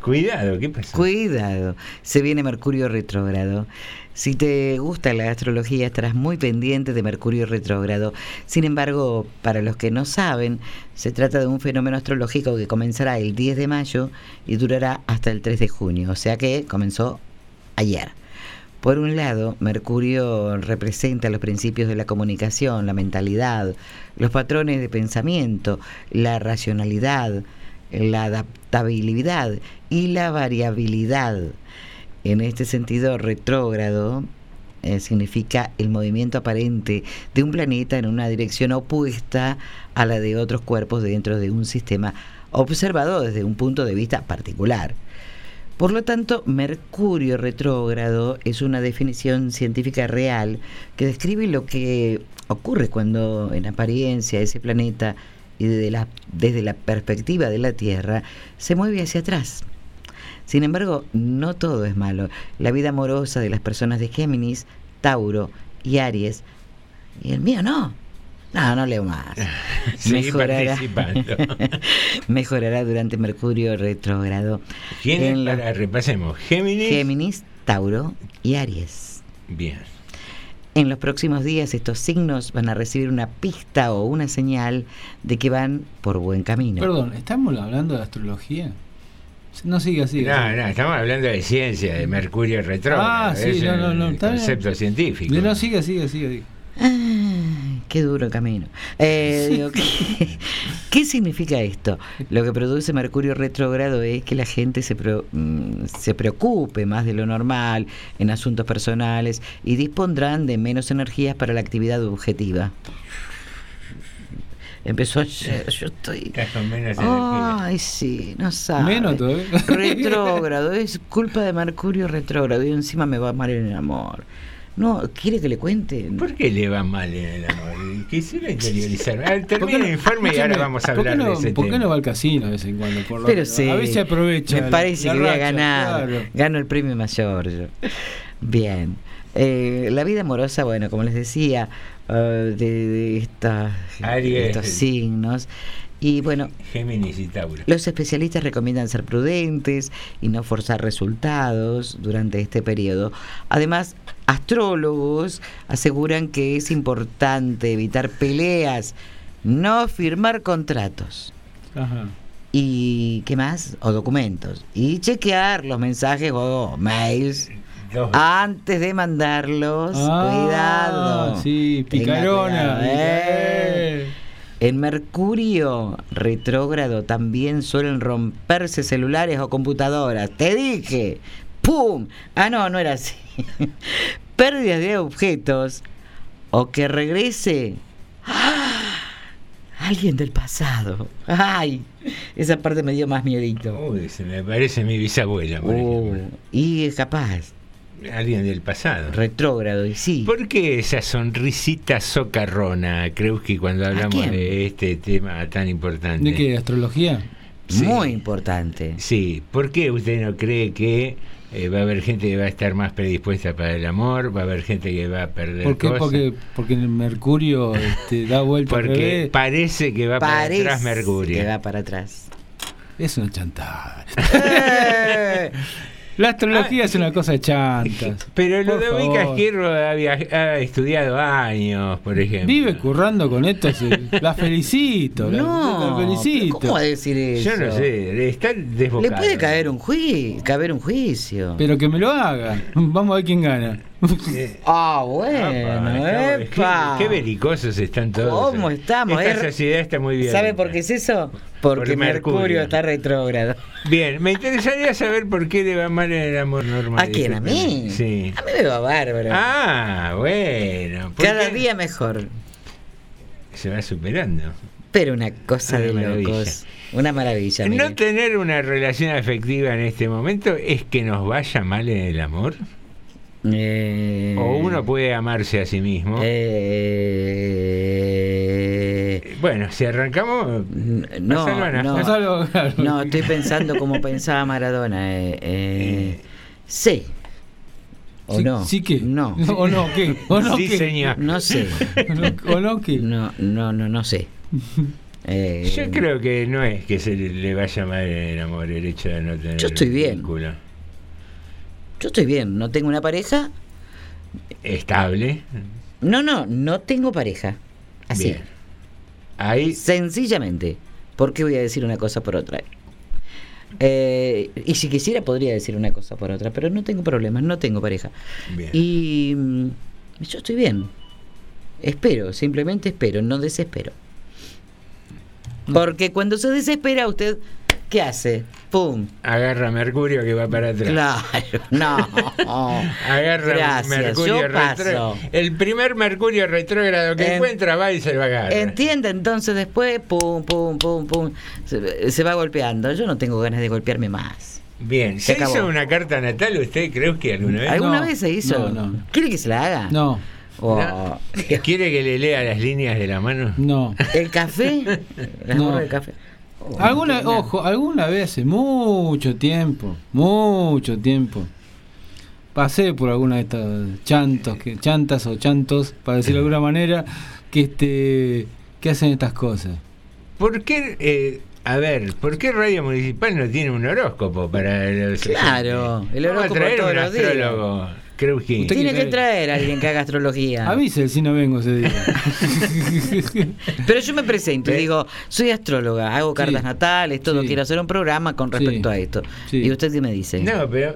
Cuidado, ¿qué pasa? Cuidado, se viene Mercurio retrógrado. Si te gusta la astrología estarás muy pendiente de Mercurio retrógrado. Sin embargo, para los que no saben, se trata de un fenómeno astrológico que comenzará el 10 de mayo y durará hasta el 3 de junio, o sea que comenzó ayer. Por un lado, Mercurio representa los principios de la comunicación, la mentalidad, los patrones de pensamiento, la racionalidad, la adaptabilidad y la variabilidad. En este sentido, retrógrado eh, significa el movimiento aparente de un planeta en una dirección opuesta a la de otros cuerpos dentro de un sistema observado desde un punto de vista particular. Por lo tanto, Mercurio retrógrado es una definición científica real que describe lo que ocurre cuando en apariencia ese planeta y desde la, desde la perspectiva de la Tierra se mueve hacia atrás. Sin embargo, no todo es malo. La vida amorosa de las personas de Géminis, Tauro y Aries, y el mío no. No, no leo más. Participando. mejorará durante Mercurio retrógrado. ¿Quién es En la- para, repasemos, Géminis. Géminis, Tauro y Aries. Bien. En los próximos días estos signos van a recibir una pista o una señal de que van por buen camino. Perdón, ¿estamos hablando de astrología? No sigue así. No, no, estamos hablando de ciencia, de Mercurio retrógrado. Ah, sí, es no, no, no, el concepto científico. No, sigue, sigue, sigue. sigue. Ah, Qué duro camino. Eh, digo, ¿qué, qué significa esto? Lo que produce Mercurio retrógrado es que la gente se, pro- mm, se preocupe más de lo normal en asuntos personales y dispondrán de menos energías para la actividad objetiva. Empezó ayer, yo estoy... Menos. Ay, sí, no sabe. Menos todavía. Retrógrado, es culpa de Mercurio retrógrado y encima me va mal en el amor. No, ¿quiere que le cuente? ¿Por qué le va mal en el amor? Quisiera interiorizar. A ver, ¿Por qué termina no- el informe y ahora vamos a ¿por qué hablar no- de ese ¿Por qué tema. no va al casino de vez en cuando? Por Pero sí, A veces aprovecha. Me la- parece la que voy a racha, ganar. claro. Gano el premio mayor. yo. Bien. Eh, la vida amorosa, bueno, como les decía, eh, de, de esta- Aries. estos signos. Y bueno, Géminis y Tauro. los especialistas recomiendan ser prudentes y no forzar resultados durante este periodo. Además, astrólogos aseguran que es importante evitar peleas, no firmar contratos Ajá. y qué más o documentos y chequear los mensajes o mails antes de mandarlos Ah, cuidado Sí, Tenga picarona. cuidado, eh. En Mercurio retrógrado también suelen romperse celulares o computadoras. Te dije. Pum ah no no era así. Pérdidas de objetos o que regrese. ¡Ah! alguien del pasado. Ay esa parte me dio más miedito. Uy, se me parece mi bisabuela, por ejemplo. y es capaz, Alguien del pasado. retrógrado, y sí. ¿Por qué esa sonrisita socarrona, Kreuski, cuando hablamos de este tema tan importante? ¿De qué? ¿Astrología? Sí. Muy importante. Sí, ¿por qué usted no cree que eh, va a haber gente que va a estar más predispuesta para el amor? Va a haber gente que va a perder ¿Por qué? cosas. Porque, porque el Mercurio este, da vuelta al Porque revés. parece que va para atrás Mercurio. que va para atrás. Es una chantada. La astrología es una cosa de chantas. Pero Ludovica favor. Esquerro ha, estudiado años, por ejemplo. Vive currando con esto. La felicito. no, la felicito. ¿cómo va a decir eso? Yo no sé, está Le desbocado. puede caer un, juicio, caber un juicio. Pero que me lo haga. Vamos a ver quién gana. Ah, bueno, estamos- epa. qué, qué belicosos están todos. ¿Cómo estamos? Esta Es- sociedad está muy bien. ¿Sabe por qué es eso? Porque Por Mercurio. Mercurio. está retrógrado. Bien, me interesaría saber por qué le va mal en el amor normal. ¿A quién? ¿A mí? Sí. A mí me va bárbaro. Ah, bueno. ¿por Cada qué? día mejor. Se va superando. Pero una cosa Una de maravilla. locos. Una maravilla. mire. No tener una relación afectiva en este momento es que nos vaya mal en el amor. Eh, O uno puede amarse a sí mismo. eh, Bueno, si arrancamos. no, Barcelona. no, Es algo claro. no, estoy pensando como pensaba Maradona. eh, eh, sí. ¿O Sí- no? ¿Sí qué? No. ¿O no qué? ¿O no sí, qué? señor. No sé. ¿O no, qué? No, no, no, no sé. Eh, Yo creo que no es que se le- vaya mal en el amor el hecho de no tener Yo estoy bien. vínculo. Yo estoy bien, no tengo una pareja. Estable. No, no, no tengo pareja. Así. Bien. Ahí Sencillamente. ¿Por qué voy a decir una cosa por otra? Eh, y si quisiera podría decir una cosa por otra, pero no tengo problemas, no tengo pareja. Bien. Y mm, yo estoy bien. Espero, simplemente espero, no desespero. Porque cuando se desespera usted, ¿qué hace? ¡Pum! agarra Mercurio que va para atrás. Claro, no. Agarra Gracias, Mercurio retrógrado. El primer Mercurio retrógrado que En- encuentra va y se lo agarra. Entiende, entonces después, pum, pum, pum, pum, se, se va golpeando. Yo no tengo ganas de golpearme más. Bien, Se ¿se hizo una carta natal usted? Creo que alguna vez. ¿Alguna No, vez se hizo? no, no. ¿Quiere que se la haga? No, O- No. ¿Quiere que le lea las líneas de la mano? no. ¿El café? ¿Las No. del café? Alguna, ojo, alguna vez hace mucho tiempo, mucho tiempo, pasé por alguna de estas chantos, que, chantas o chantos, para decirlo de alguna manera, que este que hacen estas cosas. ¿Por qué, eh, a ver, por qué Radio Municipal no tiene un horóscopo para los Claro, el Vamos a horóscopo traer todos un los días. Kreuski. Usted- Tiene quiere que traer a alguien que haga astrología. Avise si no vengo ese día. Pero yo me presento y ¿Ve? digo, soy astróloga, hago cartas Sí. natales, todo, Sí. quiero hacer un programa con respecto Sí. a esto. Sí. ¿Y usted qué me dice? No, pero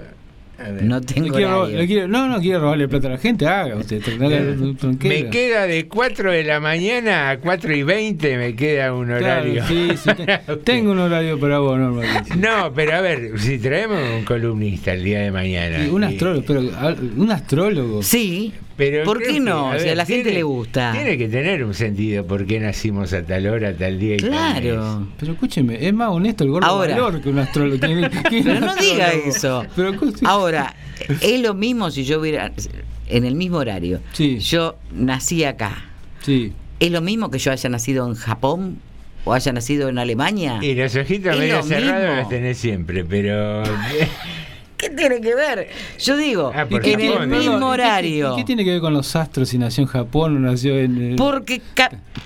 No tengo quiero horario. le quiero- no, no quiere robarle plata a la gente, haga usted. Me queda de 4 de la mañana a 4 y 20, me queda un Claro, horario. sí, sí, te- tengo un horario para vos, normalmente. No, pero a ver, si traemos un columnista el día de mañana. Sí, un y- astrólogo, pero un astrólogo. Sí, Pero ¿por qué que, no? a si a ver, la gente le gusta. Tiene que tener un sentido por qué nacimos a tal hora, tal día y tal Claro. Pero escúcheme, es más honesto el gordo Ahora. valor que un astrólogo. que- que un Pero no diga eso. Pero, ¿cómo- Ahora, es lo mismo si yo hubiera. En el mismo horario. Sí. Yo nací acá. Sí. ¿Es lo mismo que yo haya nacido en Japón o haya nacido en Alemania? Y los ojitos Es medio mismo. los tenés siempre, pero. ¿Qué tiene que ver? Yo digo, Ah, en el Japón, ¿no? mismo ¿Y qué- horario. ¿Qué, tiene que ver con los astros si nació en Japón o nació en.? eh, Porque,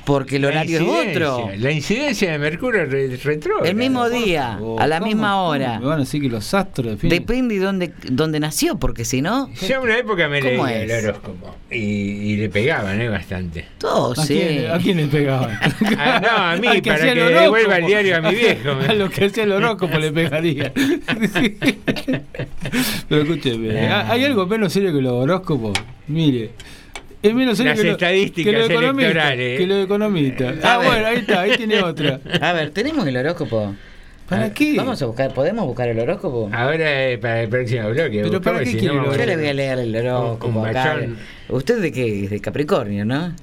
porque el horario es otro. La incidencia de Mercurio re- retrógrado. El mismo día, Oh, a la ¿cómo- misma cómo hora. Me van a decir que los astros definen. Depende de dónde, dónde nació, porque si no, Yo una época me ¿Cómo leía el horóscopo y, y le pegaban, ¿eh? Bastante. todo ¿A, sí. quién, ¿A quién le pegaban? Ah, no, a mí, Al para que el devuelva el diario a mi viejo. A lo que hacía el horóscopo le pegaría. Pero escúcheme, Ah. ¿hay algo menos serio que los horóscopos? Mire. Es menos serio Las que, lo- estadísticas que los economistas. electorales. Que los economistas. A Ah, ver. bueno, ahí está, ahí tiene otra. A ver, tenemos el horóscopo. ¿Para qué? Vamos a buscar, ¿podemos buscar el horóscopo? Ahora eh, para el próximo bloque. Pero ¿para qué si quiere no, el vamos Yo le voy a leer el horóscopo Un acá. ¿Usted de qué? Es de Capricornio, ¿no?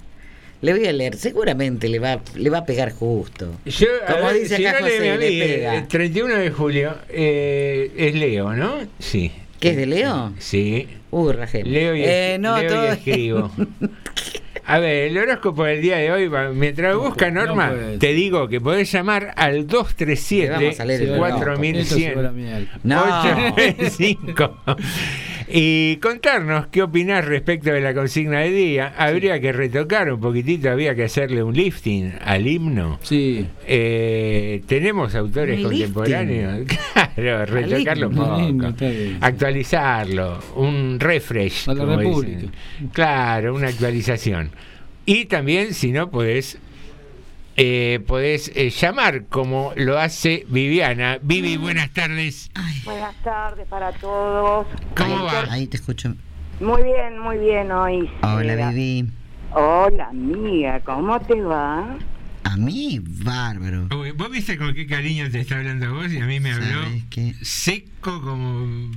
Le voy a leer, seguramente le va, le va a pegar justo. Yo, a Como ver, dice si acá no le José, pega. el 31 de julio eh, es Leo, ¿no? Sí. ¿Qué es de Leo? Sí. Uy, Rajel. Leo y, Eh, no, leo y escribo. A ver, el horóscopo del día de hoy, mientras busca no Norma, te digo que podés llamar al Le 237 vamos a leer el Esto se fue a la 4100 mierda. No. 895 y contarnos qué opinás respecto de la consigna de día. Habría que retocar un poquitito, había que hacerle un lifting al himno. Sí. Eh, tenemos autores contemporáneos. Claro, retocarlo un poco. Actualizarlo, un refresh. A la como República. dicen. Claro, una actualización. Y también, si no, podés, eh, podés eh, llamar como lo hace Viviana. Vivi, buenas tardes. Buenas tardes para todos. ¿Cómo va? Ahí te escucho. Muy bien, muy bien hoy. Hola, Era- Vivi. Hola, amiga, ¿cómo te va? A mí, bárbaro. Uy, ¿Vos viste con qué cariño te está hablando vos? Y a mí me habló seco como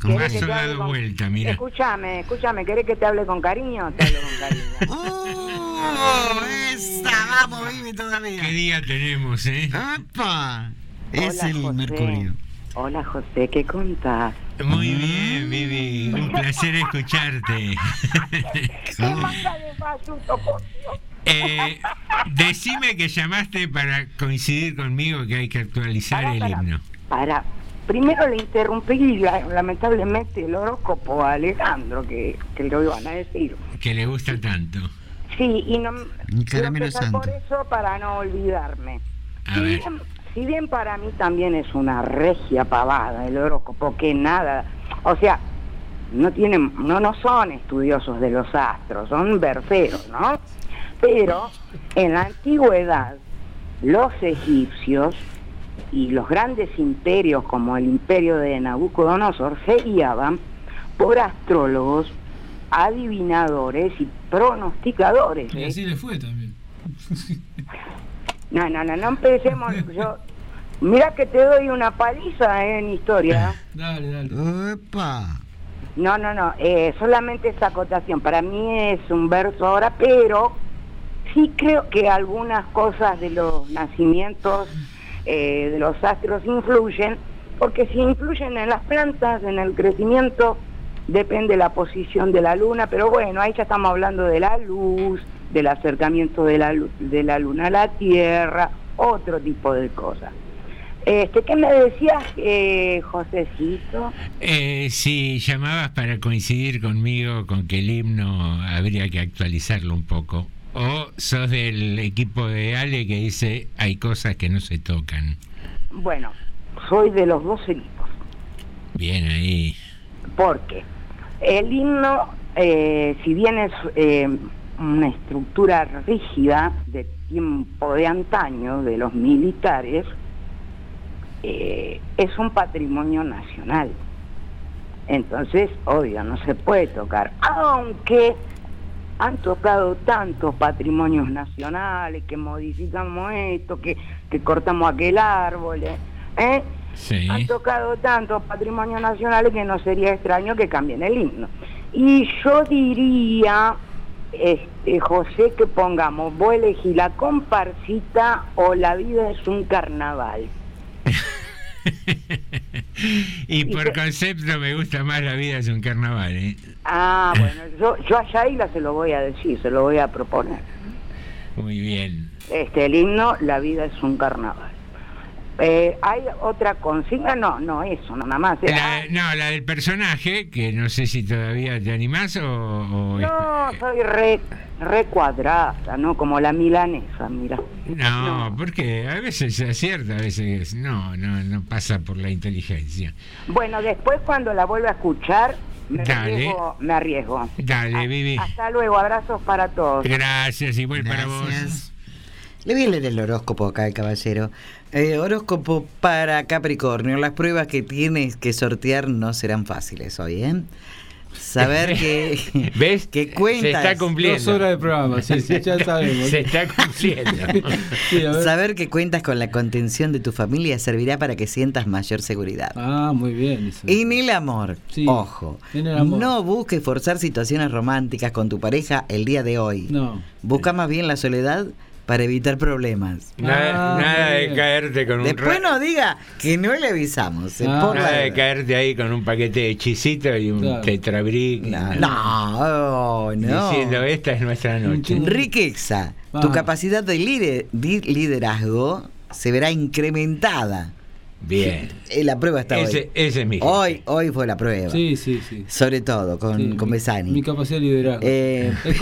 ¿Cómo ¿Querés vaso que te hable dado con- vuelta, mira. Escúchame, escúchame, ¿querés que te hable con cariño? Te hablo con cariño. ¡Oh! ¡Esa! ¡Vamos, Vivi, todavía! ¿Qué día tenemos, eh? ¡Apa! Es Hola, el José. Mercurio. Hola, José, ¿qué contás? Muy bien, Vivi. Un placer escucharte. ¿Qué manda de falluto, por Dios? Eh, decime que llamaste para coincidir conmigo que hay que actualizar Pará, el pará. himno. Para, primero le interrumpí la- lamentablemente el horóscopo a Alejandro, que, que lo iban a decir. Que le gusta tanto. Sí, y no quiero por eso para no olvidarme. A Si ver. bien, si bien para mí también es una regia pavada el horóscopo, que nada, o sea, no tienen, no, no son estudiosos de los astros, son verseros, ¿no? Pero en la antigüedad, los egipcios y los grandes imperios como el imperio de Nabucodonosor se guiaban por astrólogos, adivinadores y pronosticadores. Y ¿eh? así le fue también. No, no, no, no empecemos. Yo, mira que te doy una paliza eh, en historia. Dale, dale. ¡Epa! No, no, no, eh, solamente esa acotación. Para mí es un verso ahora, pero sí creo que algunas cosas de los nacimientos eh, de los astros influyen, porque si influyen en las plantas, en el crecimiento, depende la posición de la luna, pero bueno, ahí ya estamos hablando de la luz, del acercamiento de la, de la luna a la Tierra, otro tipo de cosas. Este, ¿Qué me decías, eh, Josecito? Eh, si llamabas para coincidir conmigo con que el himno habría que actualizarlo un poco. O sos del equipo de Ale que dice hay cosas que no se tocan. Bueno, soy de los dos equipos. Bien ahí. Porque el himno, eh, si bien es eh, una estructura rígida de tiempo de antaño de los militares, eh, es un patrimonio nacional. Entonces, obvio, no se puede tocar. Aunque han tocado tantos patrimonios nacionales, que modificamos esto, que, que cortamos aquel árbol, ¿eh? ¿Eh? Sí. Han tocado tantos patrimonios nacionales que no sería extraño que cambien el himno. Y yo diría, este, José, que pongamos, vos elegí la comparsita o la vida es un carnaval. Y por concepto me gusta más la vida es un carnaval. ¿eh? Ah, bueno, yo, yo a Yaila se lo voy a decir, se lo voy a proponer. Muy bien. Este, el himno, la vida es un carnaval. Eh, ¿Hay otra consigna? No, no, eso, nada más. La- no, la del personaje, que no sé si todavía te animás o... o- No, soy re, re cuadrada, ¿no? Como la milanesa, mira. No, porque a veces se acierta, a veces no, no, no pasa por la inteligencia. Bueno, después cuando la vuelva a escuchar, me Dale. arriesgo. Me arriesgo. Dale, Vivi. Hasta luego, abrazos para todos. Gracias, igual para vos. Le voy a leer el horóscopo acá, el caballero. Eh, horóscopo para Capricornio. Las pruebas que tienes que sortear no serán fáciles hoy, ¿eh? Saber que, ¿Ves? que cuentas. Se está cumpliendo. Dos horas de programa, sí, sí, ya sabemos. Se está cumpliendo. Sí. Saber que cuentas con la contención de tu familia servirá para que sientas mayor seguridad. Ah, muy bien. Eso. En el amor, Sí, ojo, en el amor. no busques forzar situaciones románticas con tu pareja el día de hoy. No. Busca más bien la soledad para evitar problemas. Nada, Ah, nada de caerte con un Después no diga que no le avisamos. Ah. por la Nada de caerte ahí con un paquete de hechicito y un Claro. tetrabric. No, no, no. Diciendo, esta es nuestra noche. Riqueza. Tu Ah. capacidad de liderazgo se verá incrementada. Bien. Eh, La prueba está Ese, hoy. ese es mi Hoy, hoy fue la prueba. Sí, sí, sí. Sobre todo con, Sí, con Besani. Mi capacidad de liderazgo. Eh, es,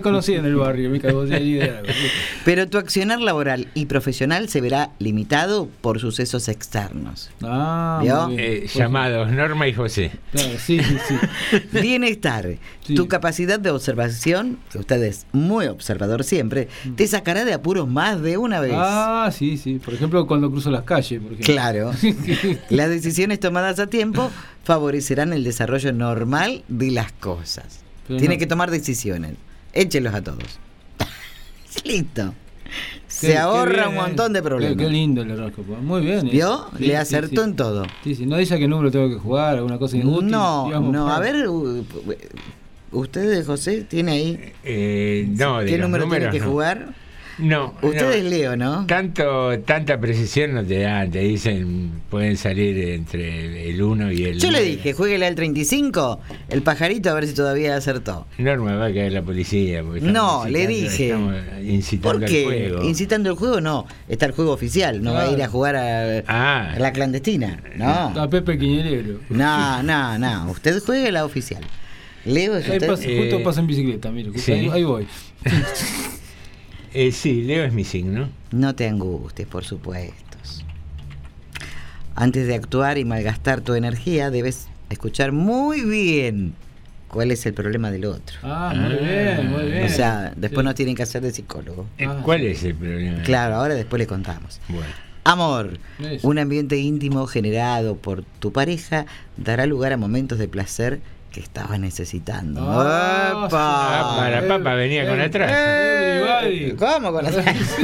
conocida en el barrio, mi capacidad de liderazgo. Pero tu accionar laboral y profesional se verá limitado por sucesos externos. Ah, ¿Vio? muy bien. Eh, Pues, llamados Norma y José. claro, sí, sí, sí. Bienestar. Sí. Tu capacidad de observación, que usted es muy observador siempre, te sacará de apuros más de una vez. Mm. Ah, sí, sí. Por ejemplo, cuando cruzo las calles, por ejemplo. Claro. Las decisiones tomadas a tiempo favorecerán el desarrollo normal de las cosas. Pero Tiene no- que tomar decisiones. Échelos a todos. Listo. Se qué ahorra un montón de problemas. qué lindo el horóscopo. Muy bien. eh. ¿Vio? Sí, Le acertó sí. en todo. Sí, sí. No dice a qué número tengo que jugar, alguna cosa inútil. No, digamos, no. A ver, u- usted, José, tiene ahí. Eh, no, de ¿Qué los número tiene números, que no. jugar? No, Usted no. es Leo, ¿no? Tanto, tanta precisión no te dan, te dicen, pueden salir entre el 1 y el Yo le dije, jueguele al 35, el pajarito, a ver si todavía acertó. Norma va a caer la policía. No, le incitando- dije. Estamos incitando ¿Por al qué? juego. Incitando el juego, no. Está el juego oficial, no va a ir a Claro. jugar a, Ah. a la clandestina. A No. Pepe Quiñelero. No, no, no. Usted juegue la oficial. Leo es Ahí usted. pasa- Eh, justo pasa en bicicleta, mire. sí. ahí, ahí voy. Eh, sí, Leo es mi signo. No te angusties, por supuesto. Antes de actuar y malgastar tu energía, debes escuchar muy bien cuál es el problema del otro. Ah, muy bien, muy bien. O sea, después Sí. no tienen que hacer de psicólogo. Eh, Ah. ¿Cuál es el problema? Claro, ahora después le contamos. Bueno. Amor. Un ambiente íntimo generado por tu pareja dará lugar a momentos de placer que estabas necesitando. Ah, ¡Epa! Ah, para papá venía con atrás. Everybody. ¿Cómo con atrás?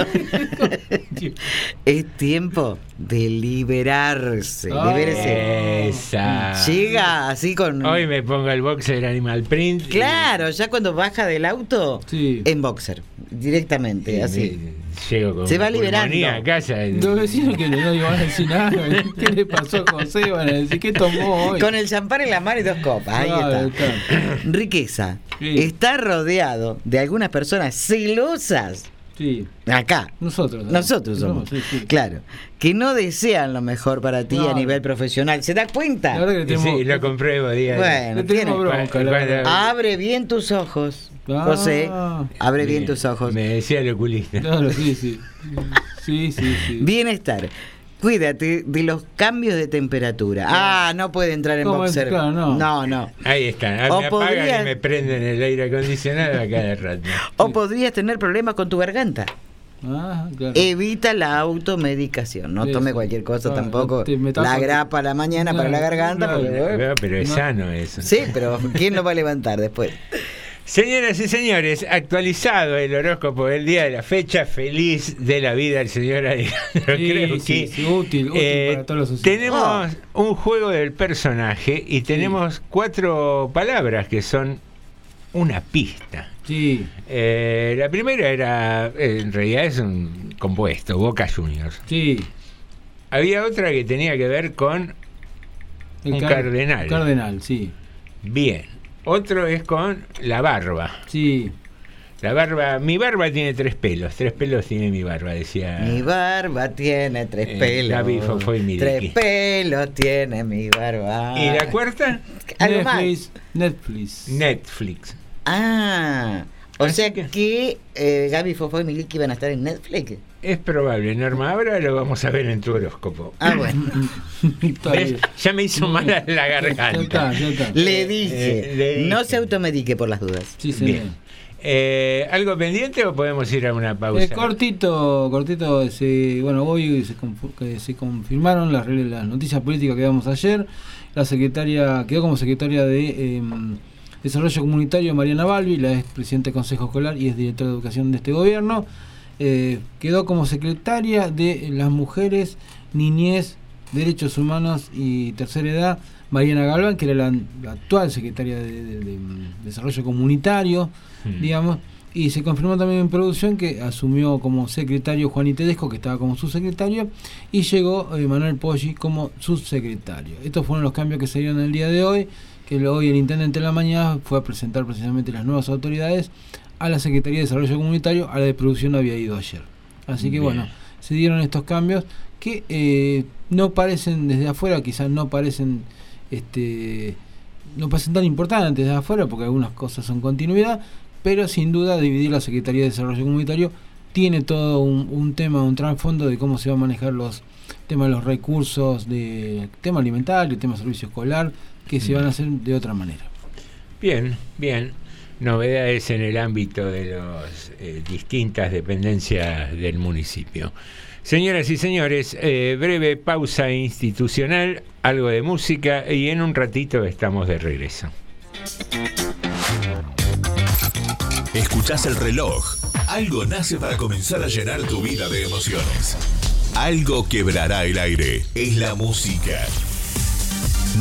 es tiempo de liberarse. Libérese. Esa. Llega así con. Hoy me pongo el boxer Animal Print. y- Claro, ya cuando baja del auto, Sí. en boxer, directamente, así. me- Llego con Se va liberando. a casa. Los vecinos que no iban a decir nada. ¿Qué le pasó a José? Van a decir, ¿qué tomó hoy? Con el champán en la mano y dos copas. Ahí está. está. Riqueza. Sí. Está rodeado de algunas personas celosas. Sí, Acá. nosotros. ¿no? Nosotros No, somos. sí, sí. Claro. Que no desean lo mejor para ti a Claro. nivel profesional. ¿Se da La cuenta? verdad que tenemos, sí, lo compruebo día a día. Bueno, tiene- bronca, la. Abre bien tus ojos, Ah. José. Abre bien tus ojos. Me decía el oculista. Claro, sí, sí. Sí, sí, sí. Bienestar. Cuídate de los cambios de temperatura. Ah, no puede entrar en boxer. Claro, no. no, no. Ahí está. O me apagan podría- y me prenden el aire acondicionado a cada rato. O podrías tener problemas con tu garganta. Ah, claro. Evita la automedicación. No tome cualquier cosa Ah, tampoco. La grapa a la mañana para la garganta. claro. porque, Pero, es No. sano eso. Sí, pero ¿quién lo va a levantar después? Señoras y señores, actualizado el horóscopo del día de la fecha, feliz de la vida el señor Alejandro. Sí, Creo sí, que sí, útil, útil eh, para todos los tenemos Ah. un juego del personaje y tenemos cuatro palabras que son una pista. Sí, Eh, la primera era, eh, en realidad es un compuesto, Boca Juniors. sí. Había otra que tenía que ver con El Un car- cardenal. Cardenal, sí. bien. Otro es con la barba. Sí. La barba, mi barba tiene tres pelos, tres pelos tiene mi barba, decía. Mi barba tiene tres Eh, pelos. Gaby Fofo y Miliki. Tres pelos tiene mi barba. ¿Y la cuarta? Algo más. Netflix. Netflix. Netflix. Ah, o Así sea que- que, eh, Gaby Fofo y Miliki van a estar en Netflix. Es probable, Norma, ahora lo vamos a ver en tu horóscopo. Ah, bueno. Ya me hizo mal la Ya garganta. está, ya está. Le dije, Eh, le dije. no se automedique por las dudas. Sí, señor. Bien. Eh, ¿Algo pendiente o podemos ir a una pausa? Eh, cortito, cortito, se, bueno, hoy se, que se confirmaron las, las noticias políticas que damos ayer. La secretaria, quedó como secretaria de em, Desarrollo Comunitario Mariana Balbi, la es presidenta del Consejo Escolar y es directora de Educación de este gobierno. Eh, quedó como secretaria de las mujeres, niñez, derechos humanos y tercera edad, Mariana Galván, que era la, la actual secretaria de, de- de, mm, Desarrollo Comunitario, Mm. digamos. Y se confirmó también en producción que asumió como secretario Juan Tedesco, que estaba como subsecretario, y llegó eh, Manuel Poggi como subsecretario. Estos fueron los cambios que se dieron el día de hoy, que hoy el intendente de la mañana fue a presentar precisamente las nuevas autoridades a la Secretaría de Desarrollo Comunitario, a la de producción había ido ayer. Así que Bien. bueno, se dieron estos cambios que eh, no parecen desde afuera, quizás no parecen este no parecen tan importantes desde afuera porque algunas cosas son continuidad, pero sin duda dividir la Secretaría de Desarrollo Comunitario tiene todo un, un tema, un trasfondo de cómo se van a manejar los temas de los recursos, de tema alimentario, tema servicio escolar, que se van a hacer de otra manera. Bien, bien. Novedades en el ámbito de las distintas dependencias del municipio. Señoras y señores, eh, breve pausa institucional, algo de música y en un ratito estamos de regreso. Escuchás el reloj. Algo nace para comenzar a llenar tu vida de emociones. Algo quebrará el aire. Es la música.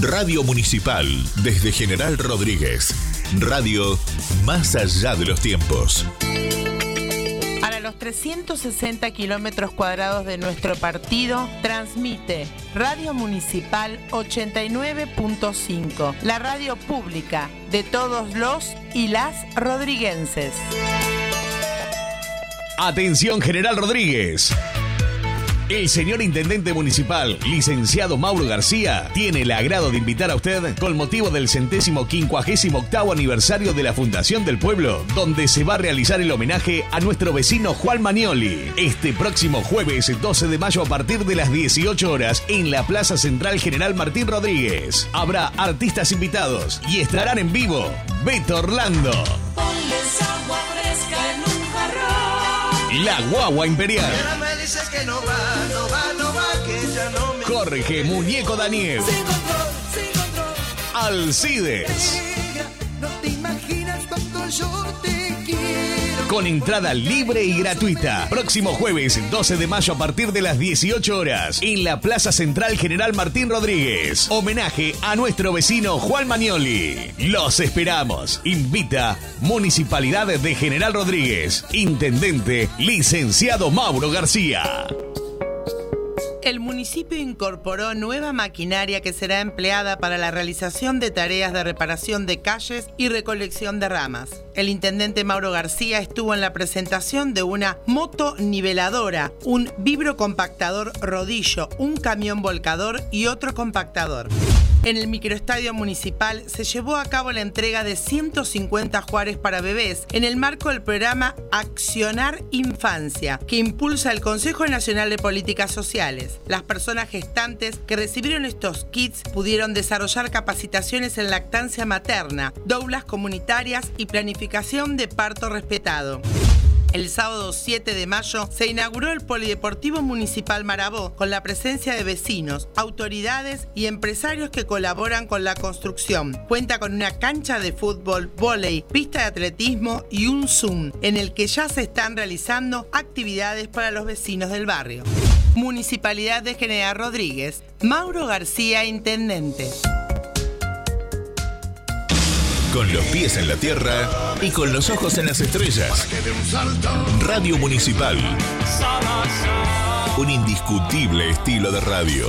Radio Municipal, desde General Rodríguez. Radio más allá de los tiempos. Para los 360 kilómetros cuadrados de nuestro partido, transmite Radio Municipal 89.5, la radio pública de todos los y las rodriguenses. Atención General Rodríguez. El señor Intendente Municipal, licenciado Mauro García, tiene el agrado de invitar a usted con motivo del centésimo quincuagésimo octavo aniversario de la Fundación del Pueblo, donde se va a realizar el homenaje a nuestro vecino Juan Manioli. Este próximo jueves 12 de mayo a partir de las 18 horas en la Plaza Central General Martín Rodríguez. Habrá artistas invitados y estarán en vivo Beto Orlando. La Guagua Imperial. me dices que no va, no va, no va, que ya no me... Jorge Muñeco Daniel. Sin control, sin control. Alcides. No te imaginas cuánto yo te. Con entrada libre y gratuita. Próximo jueves 12 de mayo a partir de las 18 horas. En la Plaza Central General Martín Rodríguez. Homenaje a nuestro vecino Juan Manioli. Los esperamos. Invita Municipalidad de General Rodríguez. Intendente licenciado Mauro García. El municipio incorporó nueva maquinaria que será empleada para la realización de tareas de reparación de calles y recolección de ramas. El intendente Mauro García estuvo en la presentación de una moto niveladora, un vibrocompactador rodillo, un camión volcador y otro compactador. En el microestadio municipal se llevó a cabo la entrega de 150 juárez para bebés en el marco del programa Accionar Infancia, que impulsa el Consejo Nacional de Políticas Sociales. Las personas gestantes que recibieron estos kits pudieron desarrollar capacitaciones en lactancia materna, doulas comunitarias y planificación de parto respetado. El sábado 7 de mayo se inauguró el Polideportivo Municipal Marabó con la presencia de vecinos, autoridades y empresarios que colaboran con la construcción. Cuenta con una cancha de fútbol, vóley, pista de atletismo y un Zoom en el que ya se están realizando actividades para los vecinos del barrio. Municipalidad de General Rodríguez, Mauro García, Intendente. Con los pies en la tierra y con los ojos en las estrellas. Radio Municipal. Un indiscutible estilo de radio.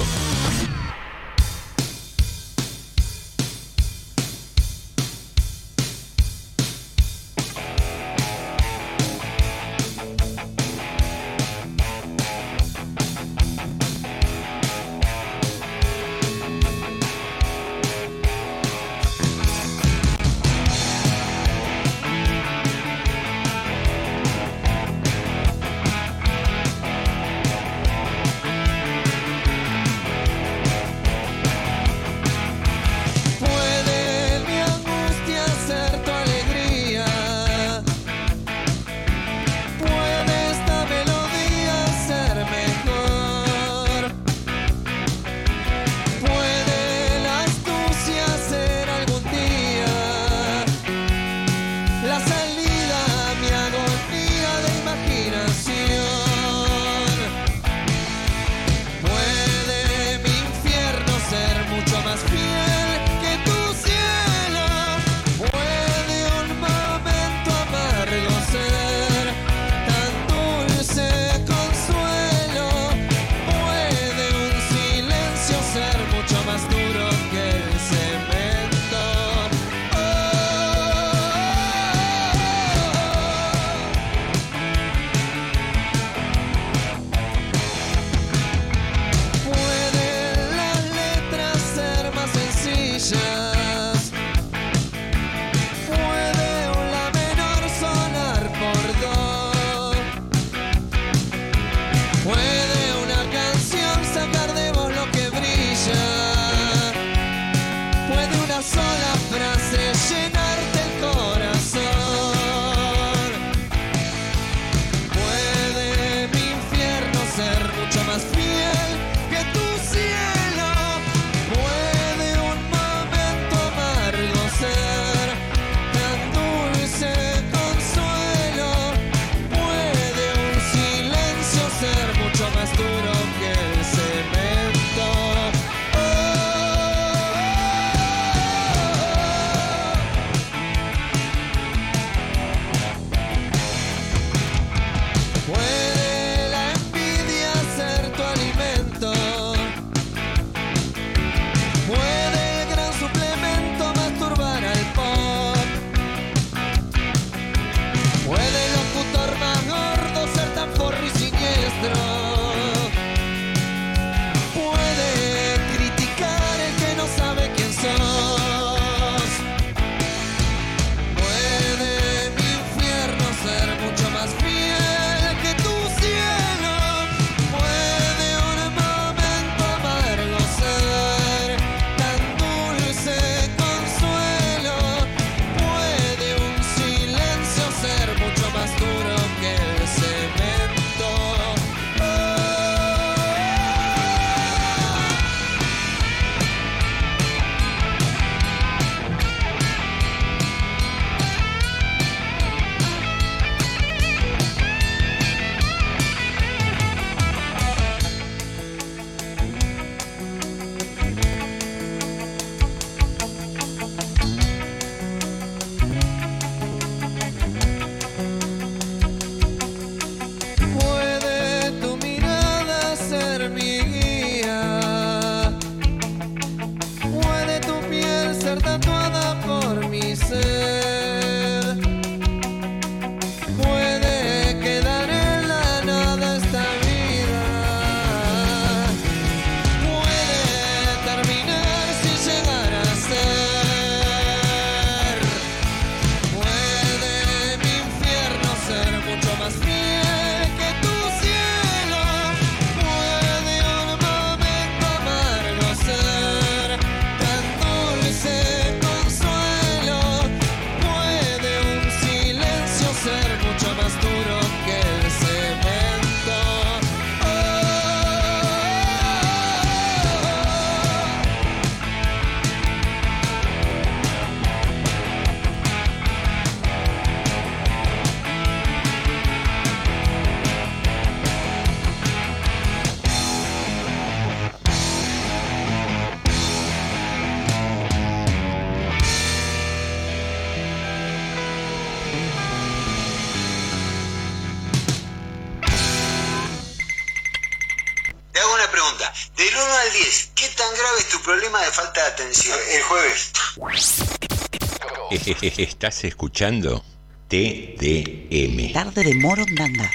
Estás escuchando TDM. Tarde de Morondanga.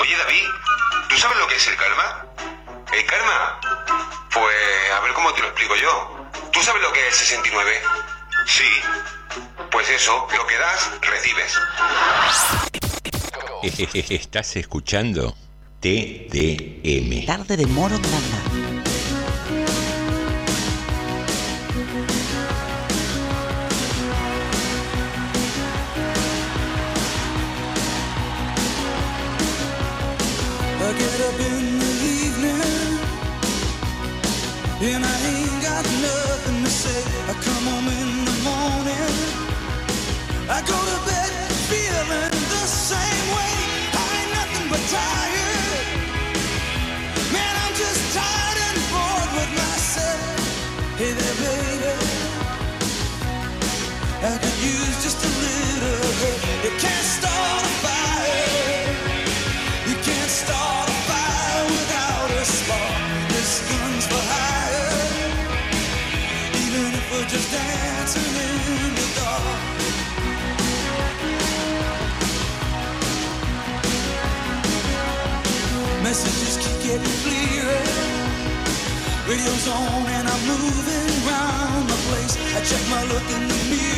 Oye, David, ¿tú sabes lo que es el karma? ¿El karma? Pues, a ver cómo te lo explico yo. ¿Tú sabes lo que es 69? Sí. Pues eso, lo que das, recibes. Estás escuchando TDM. Tarde de Morondanga. Messages keep getting clearer. Radio's on and I'm moving around the place. I check my look in the mirror.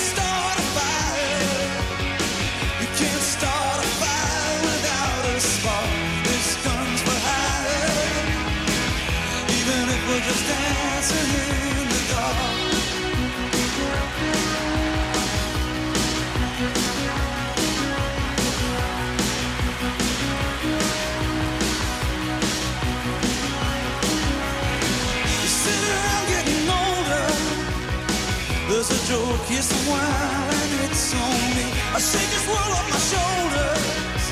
joke, some wine, it's on me. I shake this world off my shoulders.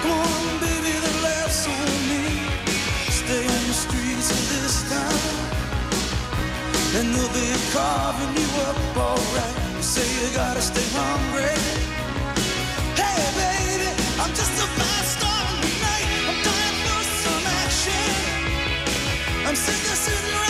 Come on, baby, the laughs on me. Stay on the streets of this town, and they'll be carving you up alright. You say you gotta stay hungry. Hey, baby, I'm just a fast star tonight. I'm dying for some action. I'm sick of sitting around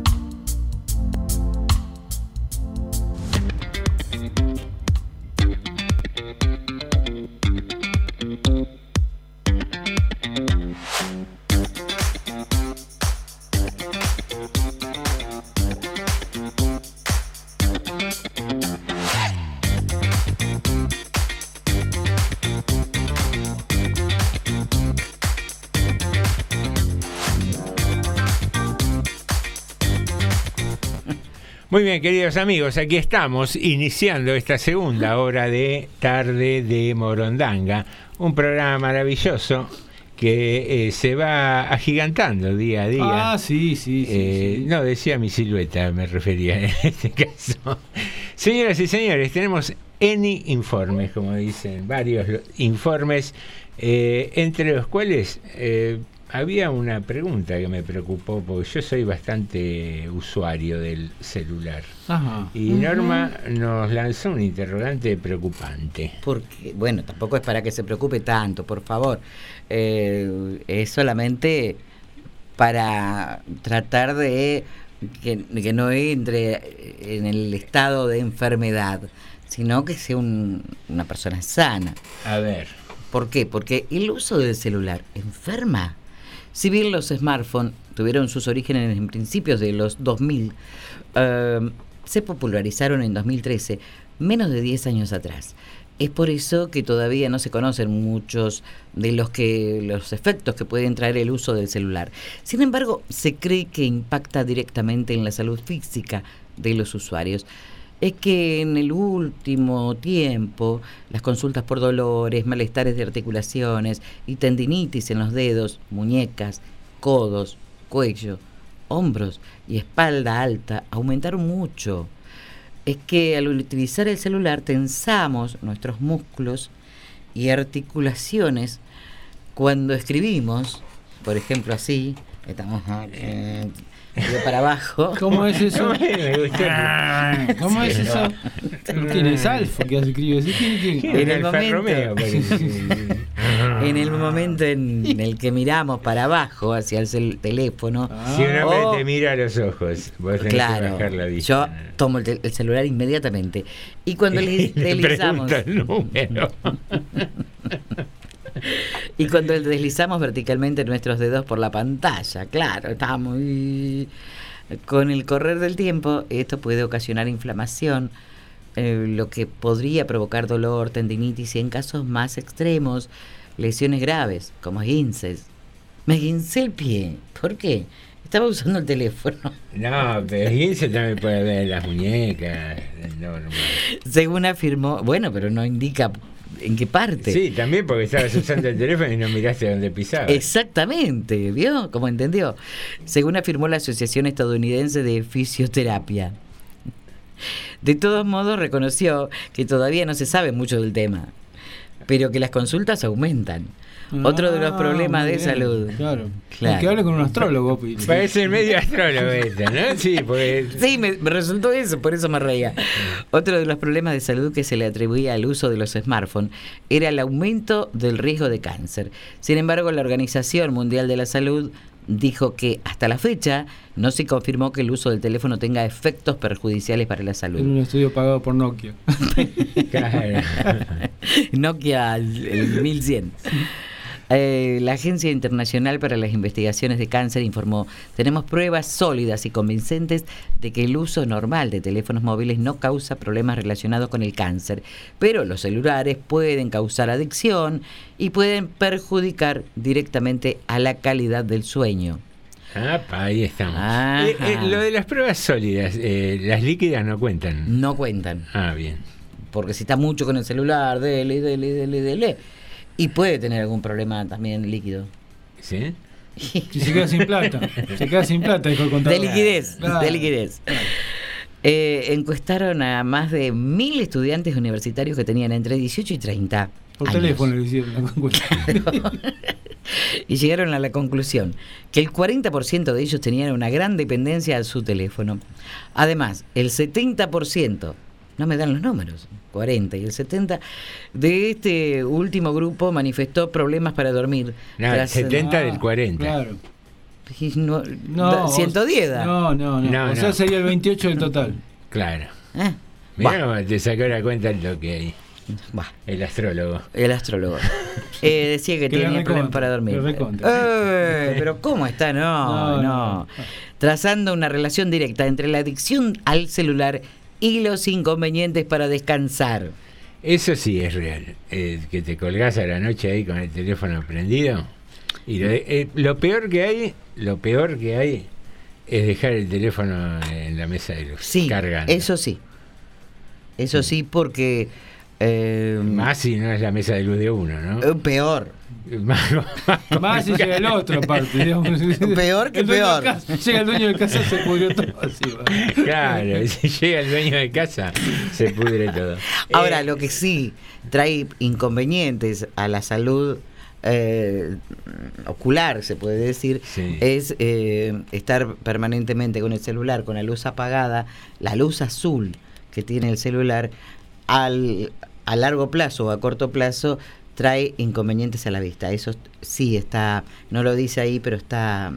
Muy bien, queridos amigos, aquí estamos iniciando esta segunda hora de Tarde de Morondanga, un programa maravilloso que eh, se va agigantando día a día. Ah, sí, sí, sí, Eh, sí. No, decía mi silueta, me refería en este caso. Señoras y señores, tenemos Eni informes, como dicen, varios informes, eh, entre los cuales eh, había una pregunta que me preocupó, porque yo soy bastante usuario del celular. Ajá. Y Norma nos lanzó un interrogante preocupante. Porque, bueno, tampoco es para que se preocupe tanto, por favor. Eh, es solamente para tratar de que, que no entre en el estado de enfermedad, sino que sea un- una persona sana. A ver. ¿Por qué? Porque el uso del celular enferma. Si bien los smartphones tuvieron sus orígenes en principios de los 2000, eh, se popularizaron en 2013, menos de 10 años atrás. Es por eso que todavía no se conocen muchos de los que los efectos que pueden traer el uso del celular. Sin embargo, se cree que impacta directamente en la salud física de los usuarios. Es que en el último tiempo las consultas por dolores, malestares de articulaciones y tendinitis en los dedos, muñecas, codos, cuello, hombros y espalda alta aumentaron mucho. Es que al utilizar el celular tensamos nuestros músculos y articulaciones cuando escribimos, por ejemplo así, estamos de para abajo. ¿Cómo es eso? ¿Cómo es Sí, eso? no. ¿Quién es Alfa que escribe así? En el Alfa momento, en el momento en el que miramos para abajo hacia el teléfono, Si un hombre o- te mira a los ojos, vos tenés que Claro, bajar la vista. yo tomo el, el celular inmediatamente y cuando le Le deslizamos pregunta el número. Y cuando deslizamos verticalmente nuestros dedos por la pantalla, claro, estamos muy con el correr del tiempo esto puede ocasionar inflamación, eh, lo que podría provocar dolor, tendinitis y en casos más extremos lesiones graves como esguinces. Me esguincé el pie, ¿por qué? Estaba usando el teléfono. No, pero Gince también puede ver las muñecas. No, no. Según afirmó, bueno, pero no indica en qué parte. Sí, también porque estabas usando el teléfono y no miraste dónde pisabas. Exactamente, ¿vio? Como entendió. Según afirmó la Asociación Estadounidense de Fisioterapia. De todos modos, reconoció que todavía no se sabe mucho del tema, pero que las consultas aumentan. Otro de los problemas de bien, salud. Claro. Claro. Que hable con un astrólogo. Pi. Parece medio astrólogo este, ¿no? Sí, porque Sí, me, me resultó eso, por eso me reía. Otro de los problemas de salud que se le atribuía al uso de los smartphones era el aumento del riesgo de cáncer. Sin embargo, la Organización Mundial de la Salud dijo que hasta la fecha no se confirmó que el uso del teléfono tenga efectos perjudiciales para la En salud. un estudio pagado por Nokia. Nokia el, el 1100. Eh, la Agencia Internacional para las Investigaciones de Cáncer informó, tenemos pruebas sólidas y convincentes de que el uso normal de teléfonos móviles no causa problemas relacionados con el cáncer, pero los celulares pueden causar adicción y pueden perjudicar directamente a la calidad del sueño. Ah, ahí estamos. Eh, eh, lo de las pruebas sólidas, eh, las líquidas no cuentan. No cuentan, Ah, bien. porque si está mucho con el celular, dele, dele, dele, dele, y puede tener algún problema también líquido. ¿Sí? Si se queda sin plata. Se queda sin plata, dijo el contador. De liquidez, Claro. de liquidez. Eh, encuestaron a más de mil estudiantes universitarios que tenían entre 18 y 30 Por años. teléfono le hicieron la encuesta. y llegaron a la conclusión que el 40% de ellos tenían una gran dependencia a su teléfono. Además, el 70%, no me dan los números, 40 y el 70 de este último grupo manifestó problemas para dormir. No, el tras- 70 del 40. Claro. y no- No, da- 110 da. No, no, no. No, o no. sea, sería el 28 del total. Claro. Eh, Mirá te sacó la cuenta el toque ahí. bah. El astrólogo. El astrólogo. Eh, decía que tenía problemas para dormir. Eh, pero ¿cómo está? No, No, no, no. Trazando una relación directa entre la adicción al celular y los inconvenientes para descansar. Eso sí es real. Eh, que te colgás a la noche ahí con el teléfono prendido. Y lo, eh, lo peor que hay, lo peor que hay es dejar el teléfono en la mesa de luz, Sí, cargando. eso sí. Eso sí, porque... eh, Más si no es la mesa de luz de uno, ¿no? eh, peor. Más si llega el otro, aparte. digamos. Peor que El dueño peor. casa- llega el dueño de casa, se pudrió todo así. Claro, si llega el dueño de casa, se pudre todo. Ahora, Eh, lo que sí trae inconvenientes a la salud eh, ocular, se puede decir, Sí. es eh, estar permanentemente con el celular, con la luz apagada, la luz azul que tiene el celular, al, a largo plazo o a corto plazo trae inconvenientes a la vista. Eso sí está, no lo dice ahí, pero está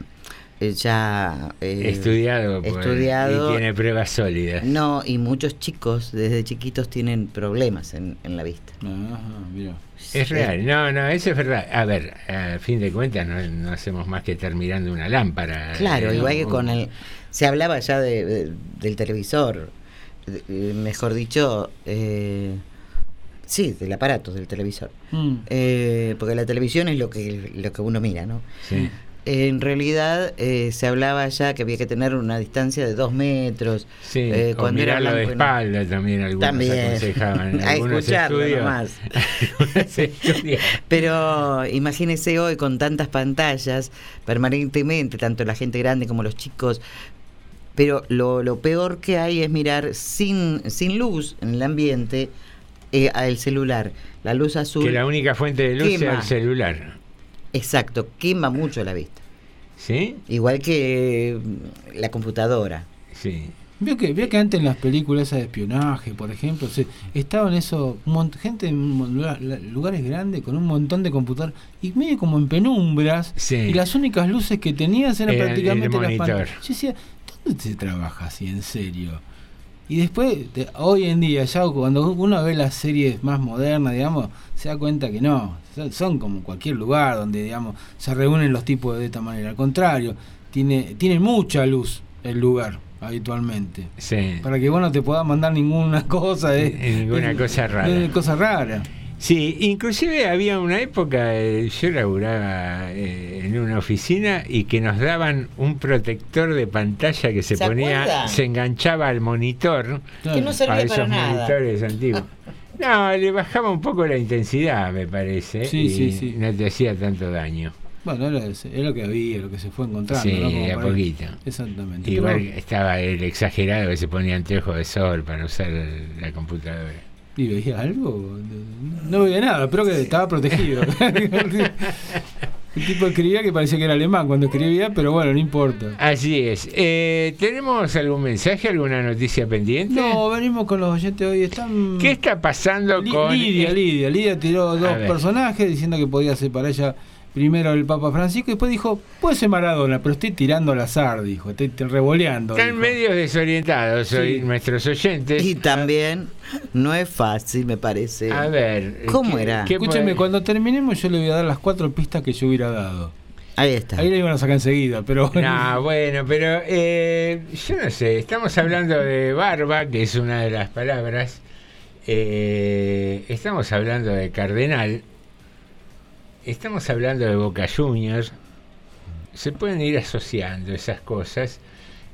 eh, ya eh, estudiado, por- estudiado. y tiene pruebas sólidas. No, y muchos chicos desde chiquitos tienen problemas en, en la vista. Ajá, mira. Es real, no, no, eso es verdad. A ver, a fin de cuentas no, no hacemos más que estar mirando una lámpara. Claro, Eh, igual que con el... Se hablaba ya de, de- del televisor, de- mejor dicho, eh, sí, del aparato del televisor. Mm. Eh, porque la televisión es lo que, lo que uno mira, ¿no? Sí. En realidad eh, se hablaba ya que había que tener una distancia de dos metros. Sí, eh, o cuando era mirarlo de blanco negro. espalda también algunos También. aconsejaban. A escucharlo estudios, nomás. Pero imagínese hoy con tantas pantallas permanentemente, tanto la gente grande como los chicos. Pero lo, lo peor que hay es mirar sin, sin luz en el ambiente eh, al celular. La luz azul. Que la única fuente de luz sea quema. el celular. Exacto, quema mucho la vista. ¿Sí? Igual que mm, la computadora. Sí. Vio que, vio que antes en las películas esas de espionaje, por ejemplo, se, estaban eso, gente en lugares grandes con un montón de computadoras y medio como en penumbras Sí. y las únicas luces que tenías eran prácticamente el las pantallas. Yo decía, ¿dónde se trabaja así en serio? Y después, de- hoy en día, ya cuando uno ve las series más modernas, digamos, se da cuenta que no, son, como cualquier lugar donde, digamos, se reúnen los tipos de esta manera. Al contrario, tiene, tiene mucha luz el lugar habitualmente. Sí. Para que vos no te puedas mandar ninguna cosa de, Ninguna de- cosa rara. de cosa rara. Sí, inclusive había una época, eh, yo laburaba eh, en una oficina y que nos daban un protector de pantalla que se, ¿Se ponía, acuerdan? se enganchaba al monitor. Que no servía a esos para nada. monitores antiguos. No, le bajaba un poco la intensidad, me parece. Sí, y sí, sí. No te hacía tanto daño. Bueno, era, es lo que había, lo que se fue encontrando. Sí, a para- poquito. Exactamente. Igual Pero- estaba el exagerado que se ponía anteojos de sol para usar la computadora. ¿Y veía algo? No, veía nada, pero que estaba protegido. El tipo escribía que parecía que era alemán cuando escribía, pero bueno, no importa. Así es. Eh, ¿Tenemos algún mensaje, alguna noticia pendiente? No, venimos con los oyentes hoy. Están... ¿Qué está pasando Li- con Lidia, Lidia. Lidia tiró dos personajes diciendo que podía ser para ella primero el Papa Francisco y después dijo, puede ser Maradona, pero estoy tirando al azar, dijo, estoy revoleando. Están dijo. medios desorientados hoy Sí. nuestros oyentes. Y también no es fácil, me parece. A ver. ¿Cómo ¿qué- era? qué Escúcheme, puede- cuando terminemos yo le voy a dar las cuatro pistas que yo hubiera dado. Ahí está. Ahí le iban a sacar enseguida, pero... No, bueno, pero eh, yo no sé, estamos hablando de barba, que es una de las palabras, eh, estamos hablando de cardenal, estamos hablando de Boca Juniors, se pueden ir asociando esas cosas,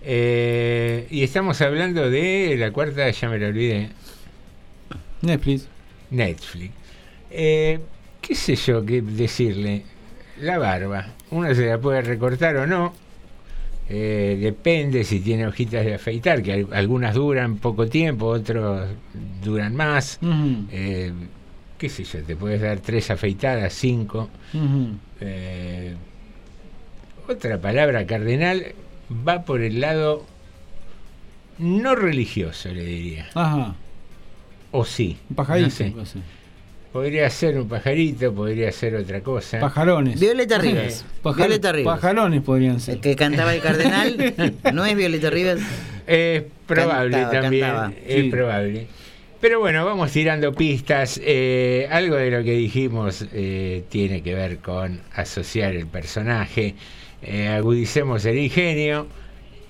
eh, y estamos hablando de la cuarta, ya me la olvidé, Netflix. Netflix. Eh, ¿Qué sé yo qué decirle? La barba. Uno se la puede recortar o no. Eh, depende si tiene hojitas de afeitar, que al- algunas duran poco tiempo, otros duran más. Eh, ¿Qué sé yo? Te puedes dar tres afeitadas, cinco. Eh, otra palabra cardenal va por el lado no religioso, le diría. Ajá, O sí. un pajarito. no sé. Podría ser un pajarito, podría ser otra cosa. Pajarones. Violeta Rivas. Pajar- Violeta Rivas. Pajarones podrían ser. El que cantaba el cardenal, ¿no es Violeta Rivas? Es probable Cantaba, también, cantaba. es Sí. probable. Pero bueno, vamos tirando pistas. Eh, algo de lo que dijimos eh, tiene que ver con asociar el personaje. Eh, agudicemos el ingenio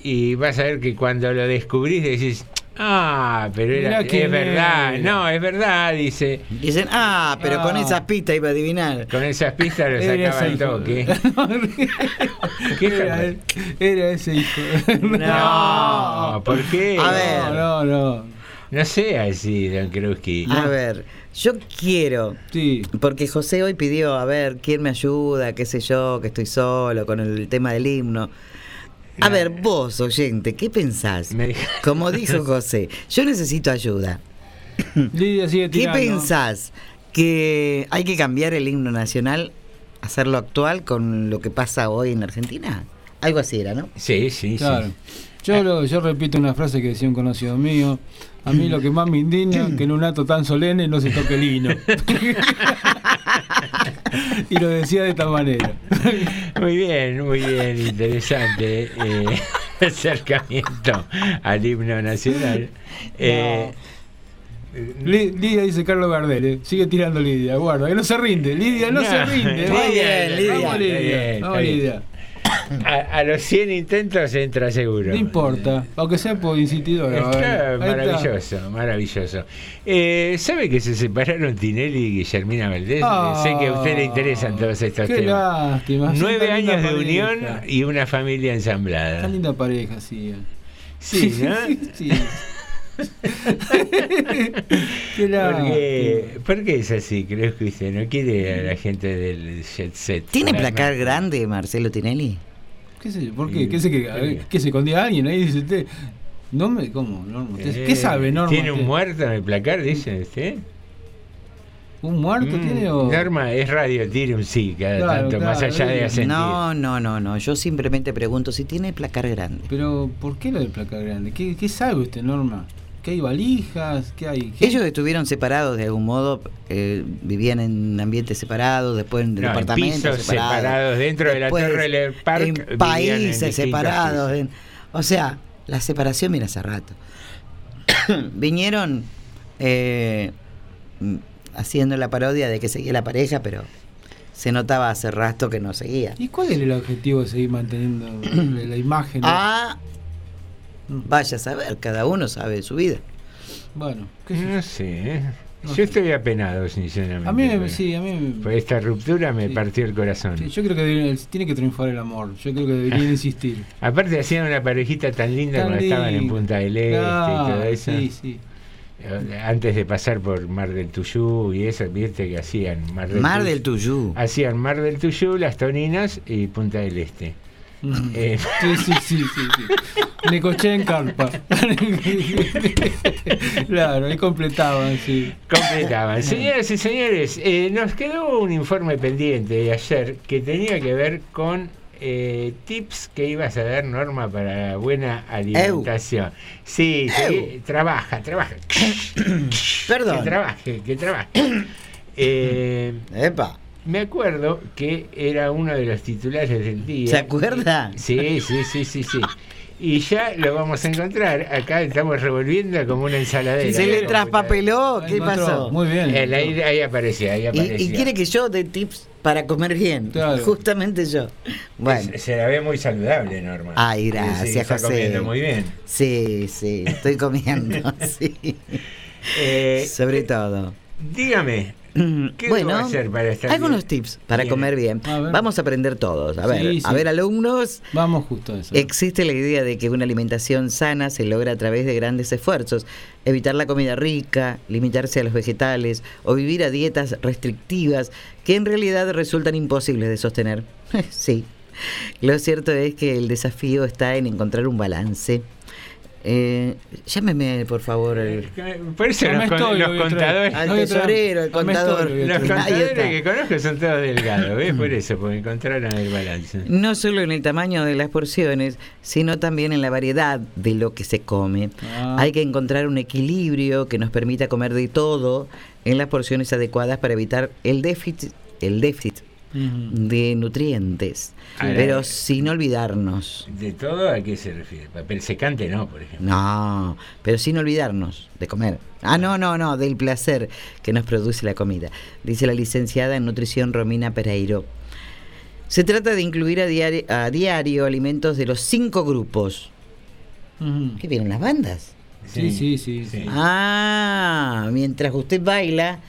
y vas a ver que cuando lo descubrís decís, Ah, pero era, es verdad, era. no, es verdad, dice. Dicen, ah, pero con esas pistas iba a adivinar. Con esas pistas lo Era sacaba hijo. toque. ¿Qué Era, ese hijo. No, ¿por qué? A ver. No, no, no. No sea así, don Krusky. A ver, yo quiero, Sí. porque José hoy pidió, a ver, ¿quién me ayuda? ¿Qué sé yo? Que estoy solo con el tema del himno. A ver, vos, oyente, ¿qué pensás? Me Como dijo José, yo necesito ayuda. Lidia sigue ¿Qué pensás? ¿Que hay que cambiar el himno nacional, hacerlo actual con lo que pasa hoy en Argentina? Algo así era, ¿no? Sí, sí, Claro. sí. Yo, lo- yo repito una frase que decía un conocido mío. A mí lo que más me indigna es que en un acto tan solemne no se toque el himno. y lo decía de esta manera. Muy bien, muy bien, interesante eh, acercamiento al himno nacional. Eh, Li- Lidia dice Carlos Gardel, eh. sigue tirando Lidia, guarda, que no se rinde, Lidia no, No, se rinde. muy bien, Lidia. Vamos, Está Lidia. bien, vamos, está bien. Lidia. A, a los 100 intentos entra seguro. No importa, aunque sea por insistidora. Está maravilloso, maravilloso. Eh, ¿Sabe que se separaron Tinelli y Guillermina Valdés? Ah, sé que a usted le interesan todos estos Qué temas. lástima. Nueve años de pareja. unión y una familia ensamblada. Tan linda pareja, sí. Sí, ¿no? sí. Qué ¿Por qué, es así? Creo que usted no quiere a la gente del jet set. ¿Tiene La- placar grande Marcelo Tinelli? ¿Qué sé yo? ¿Por qué? ¿Qué se que, a ver, ¿qué se escondía alguien ahí? Dice usted. No me, ¿Cómo? Norma? ¿Usted- Eh, ¿Qué sabe, Norma? ¿Tiene un muerto en el placar, dice usted? ¿Un muerto Mm, tiene o.? Norma, es radio, tire un sí cada Claro, tanto, más allá de asentir. No, no, no, no. Yo simplemente pregunto si tiene placar grande. Pero, ¿por qué lo del placar grande? ¿Qué, qué sabe usted, Norma? ¿Que hay valijas? ¿Qué hay? ¿Qué- Ellos estuvieron separados de algún modo, eh, vivían en ambientes separados, después en No, departamentos pisos separados, dentro de la Torre del Park, en países separados. en- o sea, la separación viene hace rato. Vinieron eh, haciendo la parodia de que seguía la pareja, pero se notaba hace rato que no seguía. ¿Y cuál era el objetivo de seguir manteniendo la imagen? Ah, vaya a saber, cada uno sabe de su vida. Bueno, qué yo. No sé, ¿eh? No yo sé. estoy apenado, sinceramente. A mí, me- sí, a mí. me- Por esta ruptura me Sí. partió el corazón. sí, yo creo que debería- tiene que triunfar el amor. Yo creo que deberían insistir. Aparte hacían una parejita tan linda Tan cuando estaban en. Punta del Este y todo eso. Sí, sí. Eh, Antes de pasar por Mar del Tuyú y eso, viste que hacían Mar del, Mar Tuyú- del Tuyú. Hacían Mar del Tuyú, Las Toninas y Punta del Este. Ujú. Eh, Sí, sí, sí, sí, sí. Necoché en carpa. claro, ahí completaban, sí. Completaban. Señoras y señores, eh, nos quedó un informe pendiente de ayer que tenía que ver con eh, tips que ibas a dar, Norma, para la buena alimentación. Sí, sí, trabaja, trabaja. Perdón. Que trabaje, que trabaje. Eh, Epa. Me acuerdo que era uno de los titulares del día. ¿Se acuerda? Sí, sí, sí, sí, sí. Y ya lo vamos a encontrar. Acá estamos revolviendo como una ensaladera. ¿Se le traspapeló? ¿Qué pasó? Muy bien. Eh, ahí, ahí aparecía, ahí Y, aparecía. y quiere que yo dé tips para comer bien. Claro. Justamente yo. Bueno. Se, se la ve muy saludable, Norma. Ay, Sí, gracias, está José. comiendo muy bien. Sí, sí, estoy comiendo, sí. Eh, Sobre todo. dígame, ¿qué bueno, hacer para estar algunos bien? tips para Bien. comer bien. A. Vamos a aprender todos. A ver, Sí, a ver, alumnos. Vamos justo a eso. Existe la idea de que una alimentación sana se logra a través de grandes esfuerzos. Evitar la comida rica, limitarse a los vegetales o vivir a dietas restrictivas que en realidad resultan imposibles de sostener. sí. Lo cierto es que el desafío está en encontrar un balance. Eh, llámeme, por favor, el, Por eso No los, con- los contadores, al tesorero, el no estoy, los contadores que conozco son todos delgados, ¿ves? Por eso, porque encontraron el balance. No solo en el tamaño de las porciones, sino también en la variedad de lo que se come. Ah. Hay que encontrar un equilibrio que nos permita comer de todo en las porciones adecuadas para evitar el déficit, el déficit De nutrientes, Ahora- pero sin olvidarnos. ¿De todo a qué se refiere? Papel secante no, por ejemplo. No, pero sin olvidarnos de comer. Ah, no, no, no, del placer que nos produce la comida, dice la licenciada en nutrición Romina Pereiro. Se trata de incluir a diario, a diario alimentos de los cinco grupos. ¿Qué vieron las bandas? Sí, sí, sí. sí. Ah, mientras usted baila,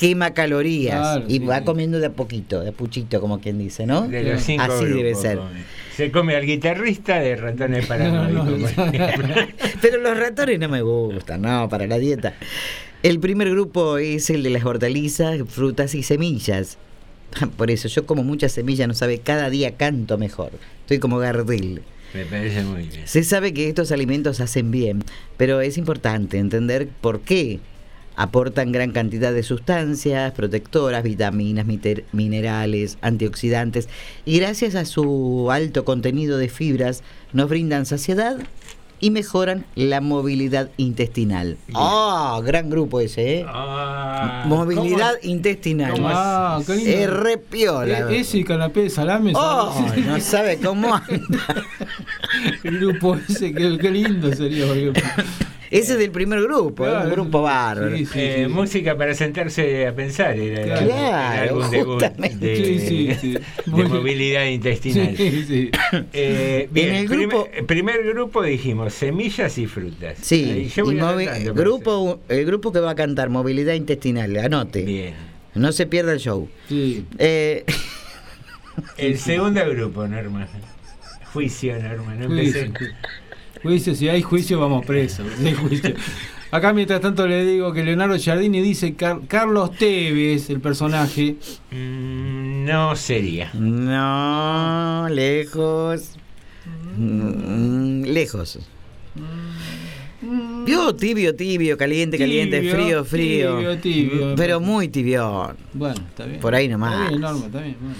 quema calorías Claro, y sí, va sí. comiendo de a poquito, de a puchito, como quien dice, ¿no? De los cinco Así debe ser. come. Se come al guitarrista de ratones paranoicos. por ejemplo. Pero los ratones no me gustan, no, para la dieta. El primer grupo es el de las hortalizas, frutas y semillas. Por eso yo como muchas semillas, no sabe, cada día canto mejor. Estoy como Gardel. Me parece muy bien. Se sabe que estos alimentos hacen bien, pero es importante entender por qué. Aportan gran cantidad de sustancias protectoras, vitaminas, minerales, antioxidantes y gracias a su alto contenido de fibras nos brindan saciedad y mejoran la movilidad intestinal. ¡Ah! gran grupo ese, ¿eh? Ah, movilidad ¿cómo- intestinal. cómo Ah, qué lindo. Es re piola. E- Ese canapé de salame. Oh, ¿sabes? no sabe cómo anda. El grupo ese, qué, qué lindo sería. Ese es del primer grupo, un Claro, grupo bárbaro. sí, sí, Eh, sí. Música para sentarse a pensar era Claro, el álbum de, justamente. de- Sí, sí, sí. de Muy bien. movilidad intestinal. Sí, sí. Eh, bien, En el grupo- primer grupo dijimos semillas y frutas. Ahí Sí, y anotando, grupo, el grupo que va a cantar Movilidad Intestinal, anote. Bien. No se pierda el show. Sí. Eh, El segundo grupo, Norma. Juicio, Norma. No Juicio, empecé. Juicio, si hay juicio vamos presos. si hay juicio. Acá mientras tanto le digo que Leonardo Giardini dice Car- Carlos Tevez, el personaje. Mm, no sería. no, lejos. Mm, lejos. Vio tibio, tibio, caliente, caliente, Tibio, frío, frío. tibio, tibio. Pero muy tibión. Bueno, está bien. Por ahí nomás. Está bien, Norma, está bien. bueno.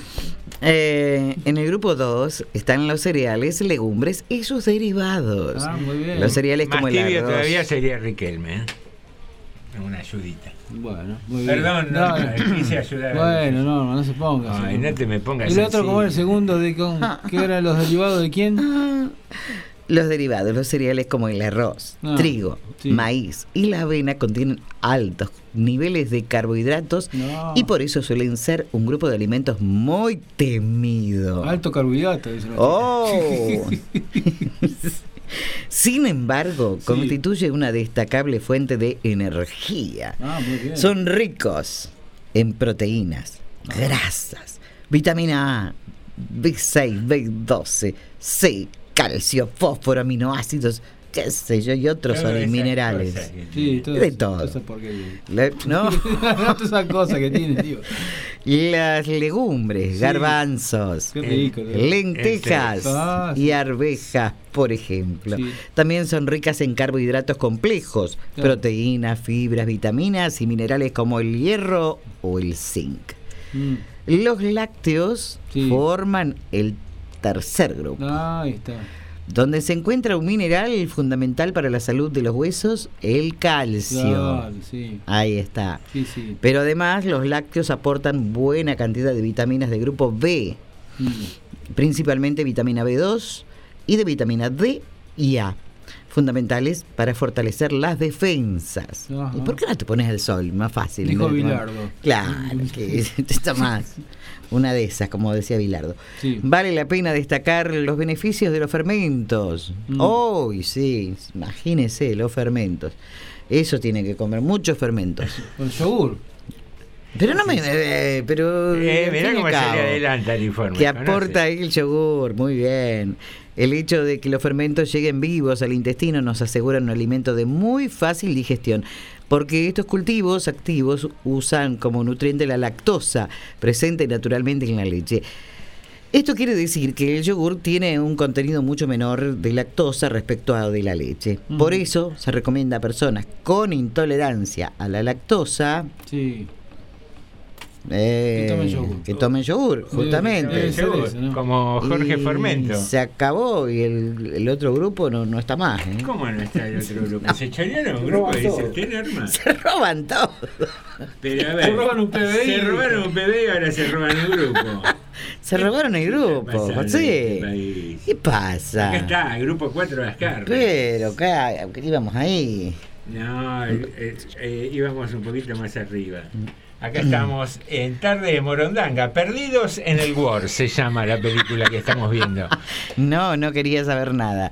Eh, en el grupo 2 están los cereales, legumbres y sus derivados. Ah, muy bien. Los cereales Más como el arroz. todavía sería Riquelme. ¿eh? Una ayudita. Bueno, muy bien. Perdón, no, no, quise ayudar. Bueno, Norma, no se ponga. Ay, así. no te me pongas ¿Y el otro era el segundo? de con, ¿Qué eran los derivados de quién? Los derivados, los cereales como el arroz, Ah, trigo, sí. maíz y la avena contienen altos niveles de carbohidratos No. y por eso suelen ser un grupo de alimentos muy temido. Alto carbohidrato. Oh. Sin embargo, Sí. constituye una destacable fuente de energía. Ah, muy bien. Son ricos en proteínas, grasas, vitamina A, B6, B12, C, calcio, fósforo, aminoácidos, qué sé yo, y otros esas minerales. Sí, todo De todo. no, Todas esas cosas que tiene, tío. las legumbres, Sí. garbanzos, Qué rico. tío. lentejas Ah, sí. y arvejas, por ejemplo. Sí. También son ricas en carbohidratos complejos, Claro. proteínas, fibras, vitaminas y minerales como el hierro o el zinc. Mm. Los lácteos Sí. forman el tercer grupo, Ah, ahí está. donde se encuentra un mineral fundamental para la salud de los huesos, el calcio. Claro, sí. Ahí está. Sí, sí. Pero además los lácteos aportan buena cantidad de vitaminas de grupo B, Mm. principalmente vitamina B2 y de vitamina D y A, fundamentales para fortalecer las defensas. Ajá. ¿Y por qué no te pones al sol? Más fácil. Dijo ¿no? Bilardo. Claro, que está más. Una de esas, como decía Bilardo. Sí. Vale la pena destacar los beneficios de los fermentos. Mm. Uy, sí, imagínese los fermentos. Eso tiene que comer muchos fermentos. Con yogur. Pero no me. eh, pero. Eh, mirá cómo se le adelanta el informe. Que ¿conoce? aporta el yogur, muy bien. El hecho de que los fermentos lleguen vivos al intestino nos asegura un alimento de muy fácil digestión, porque estos cultivos activos usan como nutriente la lactosa, presente naturalmente en la leche. Esto quiere decir que el yogur tiene un contenido mucho menor de lactosa respecto a de la leche. Por eso se recomienda a personas con intolerancia a la lactosa Sí. Eh, Que tomen yogur. que tomen yogur, Debe- justamente. Como Jorge Y Formento. Se acabó y el, el otro grupo no, no está más. ¿eh? ¿Cómo no está el otro grupo? ¿Se chorearon un grupo? Dice usted, Norma. Se roban todo. Pero a ver, Se roban un PBI. Se robaron un PBI y ahora se roban un grupo. Se robaron el grupo, pasando en José. este? ¿Qué pasa? Acá está, grupo 4 de Ascar. Pero acá íbamos ahí. No, eh, íbamos un poquito más arriba. Acá estamos en Tarde de Morondanga, Perdidos en el War, se llama la película que estamos viendo. No, no quería saber nada.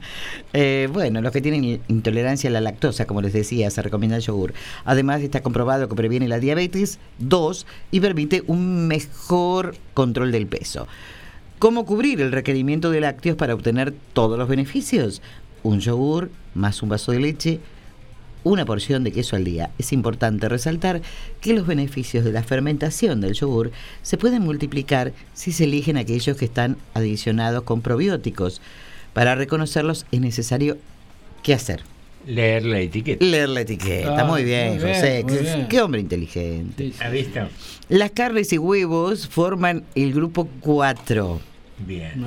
Eh, bueno, los que tienen intolerancia a la lactosa, como les decía, se recomienda el yogur. Además, está comprobado que previene la diabetes, dos, y permite un mejor control del peso. ¿Cómo cubrir el requerimiento de lácteos para obtener todos los beneficios? Un yogur más un vaso de leche, una porción de queso al día. Es importante resaltar que los beneficios de la fermentación del yogur se pueden multiplicar si se eligen aquellos que están adicionados con probióticos. Para reconocerlos es necesario ¿qué hacer? Leer la etiqueta. Leer la etiqueta, Ah, muy bien, muy bien, José. muy qué- bien. Qué hombre inteligente. ¿Ha visto? Las carnes y huevos forman el grupo 4. Bien.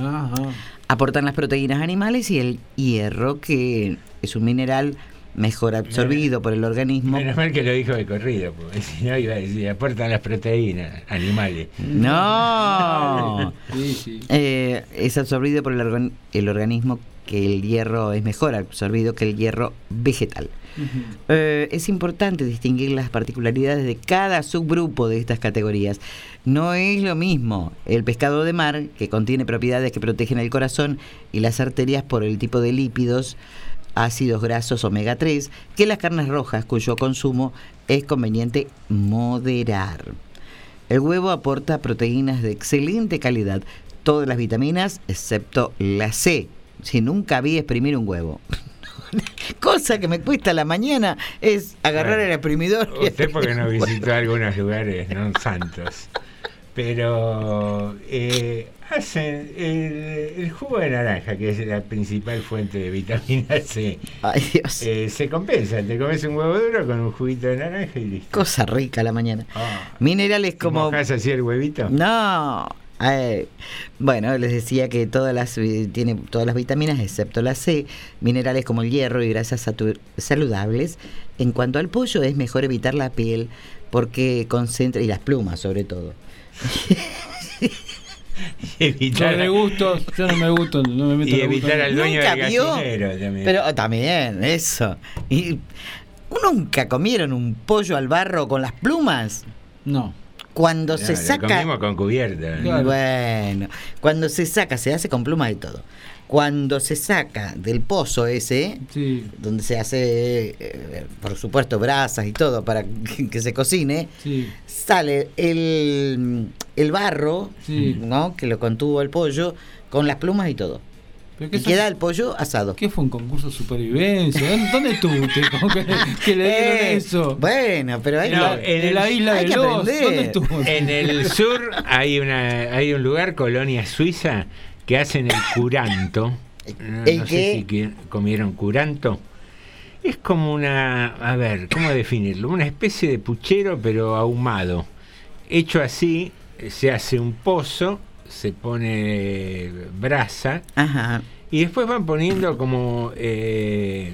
Aportan las proteínas animales y el hierro, que es un mineral mejor absorbido por el organismo. Menos mal que lo dijo de corrido, porque si no iba a decir, aportan las proteínas animales. No. Sí, sí. Eh, es absorbido por el, organ- el organismo que el hierro es mejor absorbido que el hierro vegetal. Eh, es importante distinguir las particularidades de cada subgrupo de estas categorías. No es lo mismo el pescado de mar, que contiene propiedades que protegen el corazón y las arterias por el tipo de lípidos, ácidos grasos omega 3, que las carnes rojas, cuyo consumo es conveniente moderar. El huevo aporta proteínas de excelente calidad, todas las vitaminas excepto la C. Si nunca vi exprimir un huevo. Cosa que me cuesta la mañana es agarrar Bueno, el exprimidor. y Usted porque no visitó algunos lugares no santos. Pero eh, hacen el, el jugo de naranja, que es la principal fuente de vitamina C. Ay, Dios. eh, se compensa. Te comes un huevo duro con un juguito de naranja y listo. Cosa rica a la mañana. Ah. Minerales como... ¿Mojás así el huevito? No. Ay, bueno, les decía que todas las eh, tiene todas las vitaminas excepto la C, minerales como el hierro y grasas saludables. En cuanto al pollo es mejor evitar la piel porque concentra y las plumas sobre todo. evitar, Yo de gustos, yo no me gusto, no me meto y evitar al dueño Nunca del vio, gallinero también. Pero oh, también eso. Y nunca comieron un pollo al barro con las plumas. No. Cuando No, se lo saca comimos con cubierta. Bueno, cuando se saca, se hace con pluma y todo. Cuando se saca del pozo ese, Sí. donde se hace, eh, por supuesto, brasas y todo para que, que se cocine, Sí. sale el, el barro, Sí. ¿no? Que lo contuvo el pollo, con las plumas y todo. ¿Pero qué Y son- queda el pollo asado. ¿Qué fue un concurso de supervivencia? ¿Dónde- ¿Dónde estuviste? ¿Cómo que, que le dieron Eh, eso? Bueno, pero hay No, que, en En la el- isla de los. ¿Dónde estuvo? En el sur hay una hay un lugar, Colonia Suiza, que hacen el curanto. No, ¿El no sé si comieron curanto. Es como una, a ver, ¿cómo definirlo? Una especie de puchero pero ahumado. Hecho así, se hace un pozo, se pone brasa Ajá. y después van poniendo como, eh,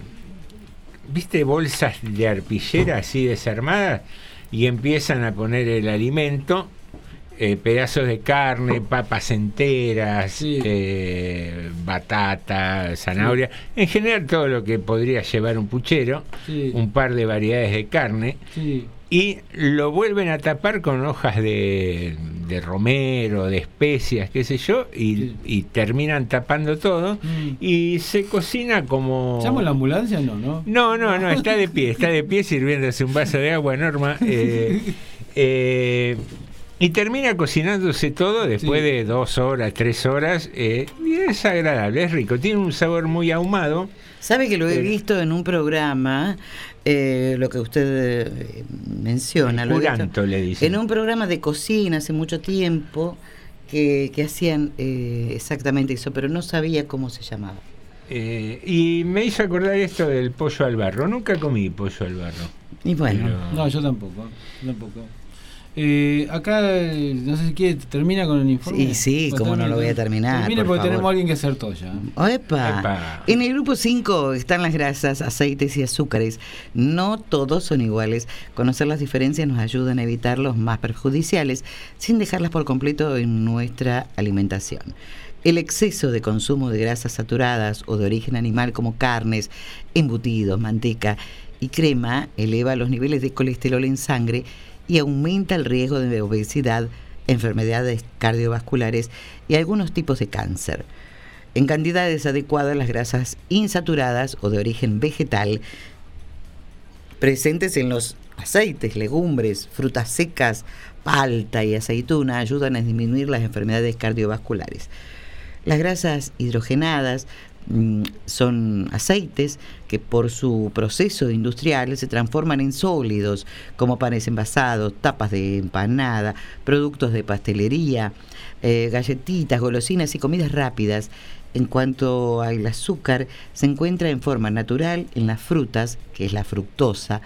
¿viste? Bolsas de arpillera así desarmadas y empiezan a poner el alimento, eh, pedazos de carne, papas enteras, Sí. eh, batata, zanahoria, en general todo lo que podría llevar un puchero, Sí. un par de variedades de carne. Y lo vuelven a tapar con hojas de, de romero, de especias, qué sé yo, y, y terminan tapando todo. Mm. Y se cocina como... ¿Llamo la ambulancia? No, ¿no? No, no, no, está de pie, está de pie sirviéndose un vaso de agua, Norma. eh, y termina cocinándose todo después Sí. de dos horas, tres horas. eh, y es agradable, es rico, tiene un sabor muy ahumado. ¿Sabe que lo he Pero- visto en un programa, eh, lo que usted eh, menciona? El lo curanto, le dicen. En un programa de cocina hace mucho tiempo que, que hacían eh, exactamente eso, pero no sabía cómo se llamaba. Eh, y me hizo acordar esto del pollo al barro. Nunca comí pollo al barro. Y bueno, Pero- No, yo tampoco. yo tampoco. Eh, acá, eh, no sé si quiere, termina con el informe. Sí, sí, cómo no lo voy a terminar, Termine por porque favor. tenemos a alguien que hacer toya. ¡Epa! Epa. En el grupo 5 están las grasas, aceites y azúcares. No todos son iguales. Conocer las diferencias nos ayudan a evitar los más perjudiciales sin dejarlas por completo en nuestra alimentación. El exceso de consumo de grasas saturadas o de origen animal como carnes, embutidos, manteca y crema eleva los niveles de colesterol en sangre y aumenta el riesgo de obesidad, enfermedades cardiovasculares y algunos tipos de cáncer. En cantidades adecuadas, las grasas insaturadas o de origen vegetal presentes en los aceites, legumbres, frutas secas, palta y aceituna ayudan a disminuir las enfermedades cardiovasculares. Las grasas hidrogenadas son aceites que por su proceso industrial se transforman en sólidos, como panes envasados, tapas de empanada, productos de pastelería, eh, galletitas, golosinas y comidas rápidas. En cuanto al azúcar, se encuentra en forma natural en las frutas, que es la fructosa,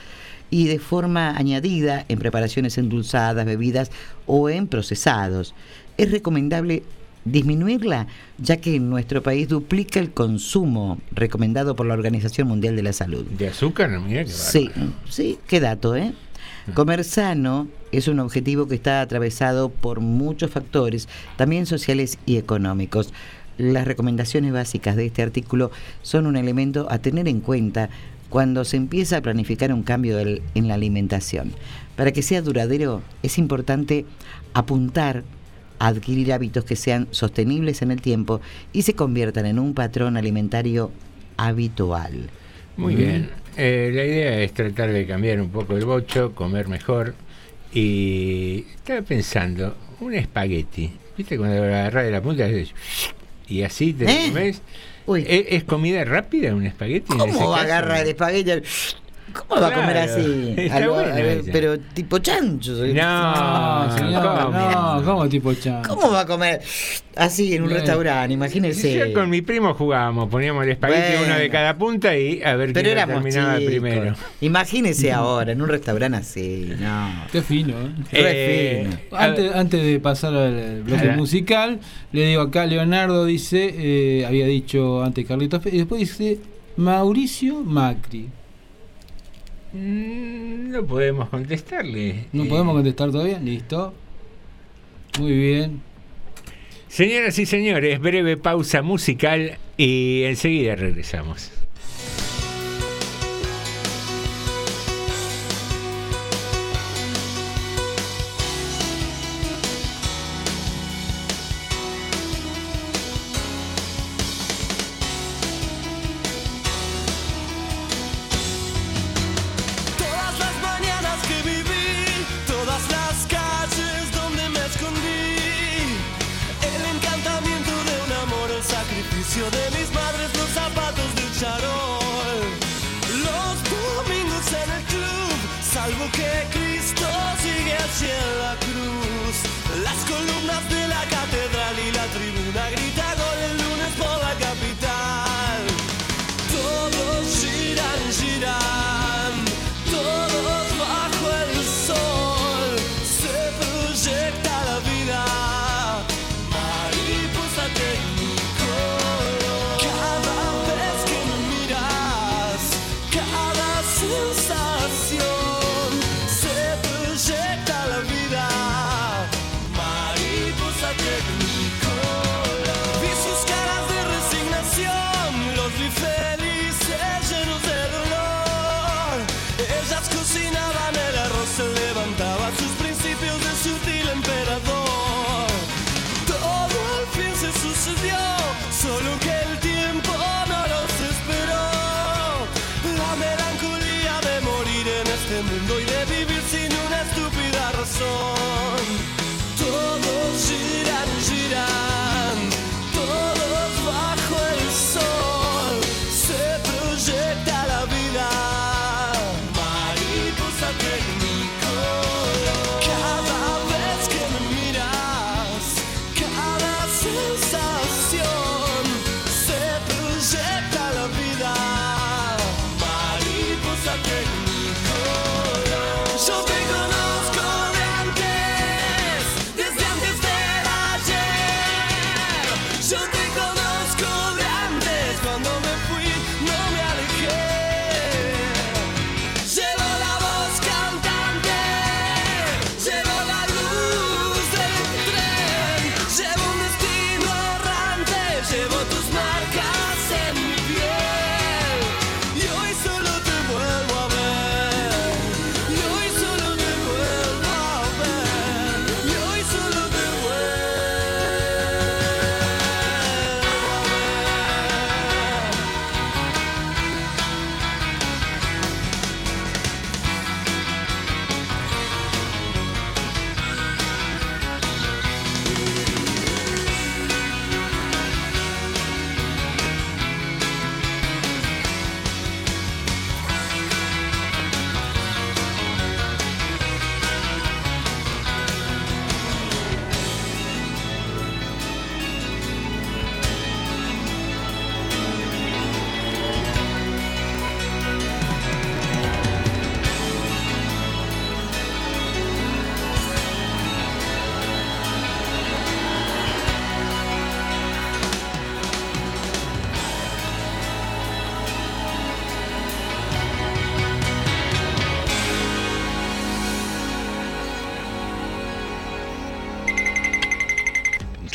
y de forma añadida en preparaciones endulzadas, bebidas o en procesados. Es recomendable disminuirla, ya que en nuestro país duplica el consumo recomendado por la Organización Mundial de la Salud. ¿De azúcar? Mira qué Sí, sí, qué dato, ¿eh? Comer sano es un objetivo que está atravesado por muchos factores, también sociales y económicos. Las recomendaciones básicas de este artículo son un elemento a tener en cuenta cuando se empieza a planificar un cambio en la alimentación. Para que sea duradero es importante apuntar adquirir hábitos que sean sostenibles en el tiempo y se conviertan en un patrón alimentario habitual. Muy Mm. bien. Eh, la idea es tratar de cambiar un poco el bocho, comer mejor. Y estaba pensando, un espagueti. ¿Viste cuando lo agarras de la punta y así te ¿Eh? comes? ¿Es, es comida rápida un espagueti? en ese ¿Cómo caso? agarra el espagueti? ¿Cómo va a comer así? está Algo- bueno a ver, eso. pero tipo chancho. No, No, señor, ¿cómo? no, ¿cómo tipo chan? ¿Cómo va a comer así en un Bien. restaurante? Imagínese. Yo con mi primo jugábamos, poníamos el espagueti Bueno. uno de cada punta y a ver Pero quién terminaba chicos. primero. Imagínese ahora, en un restaurante así. No. Qué fino, ¿eh? Fino. Antes, antes de pasar al bloque musical, le digo acá, Leonardo dice, eh, había dicho antes Carlitos, Fe- y después dice Mauricio Macri. Mm, No podemos contestarle. ¿No Eh, podemos contestar todavía? Listo. Muy bien. Señoras y señores, breve pausa musical y enseguida regresamos.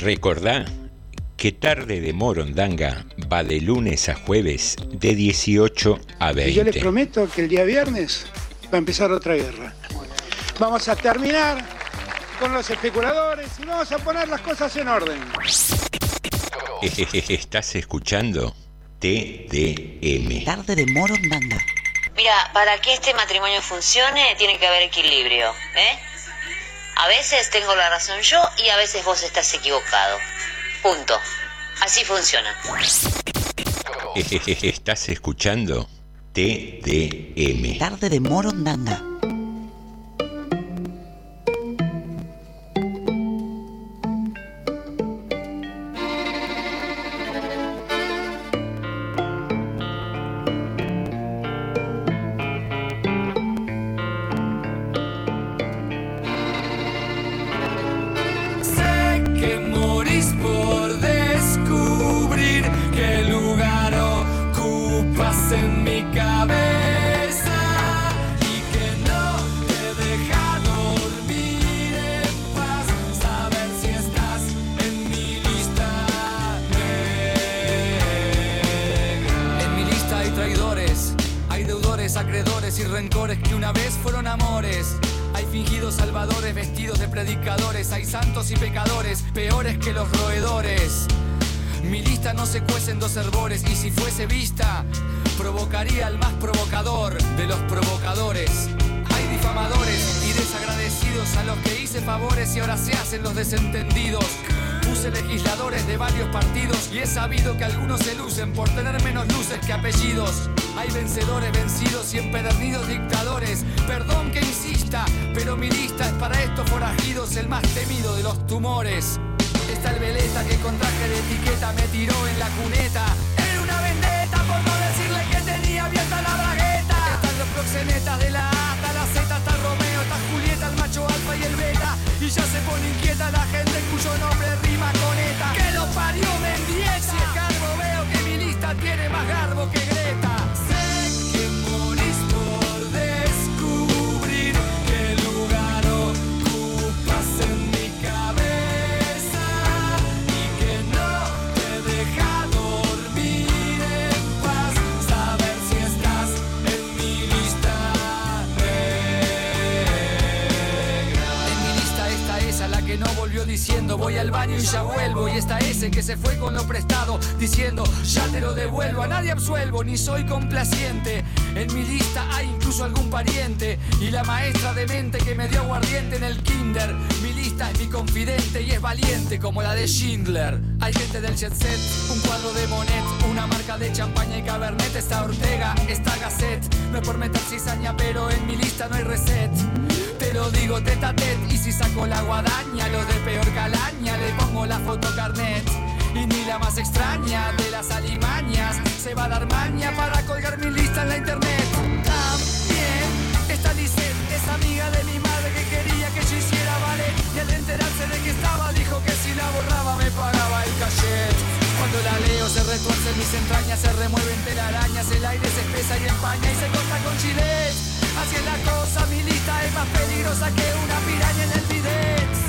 Recordá que Tarde de Morondanga va de lunes a jueves de 18 a Y yo les 20. prometo que el día viernes va a empezar otra guerra. Vamos a terminar con los especuladores y vamos a poner las cosas en orden. Estás escuchando TDM. Tarde de Morondanga. Mira, para que este matrimonio funcione tiene que haber equilibrio, ¿eh? A veces tengo la razón yo y a veces vos estás equivocado. Punto. Así funciona. Estás escuchando TDM. Tarde de Morondanga. De las alimañas se va a dar maña para colgar mi lista en la internet. También está Lisette, es amiga de mi madre que quería que yo hiciera ballet. Y al enterarse de que estaba, dijo que si la borraba me pagaba el cachet. Cuando la leo se retuerce mis entrañas, se remueven telarañas, el aire se espesa y empaña y se corta con chilet. Así es la cosa, mi lista es más peligrosa que una piraña en el bidet.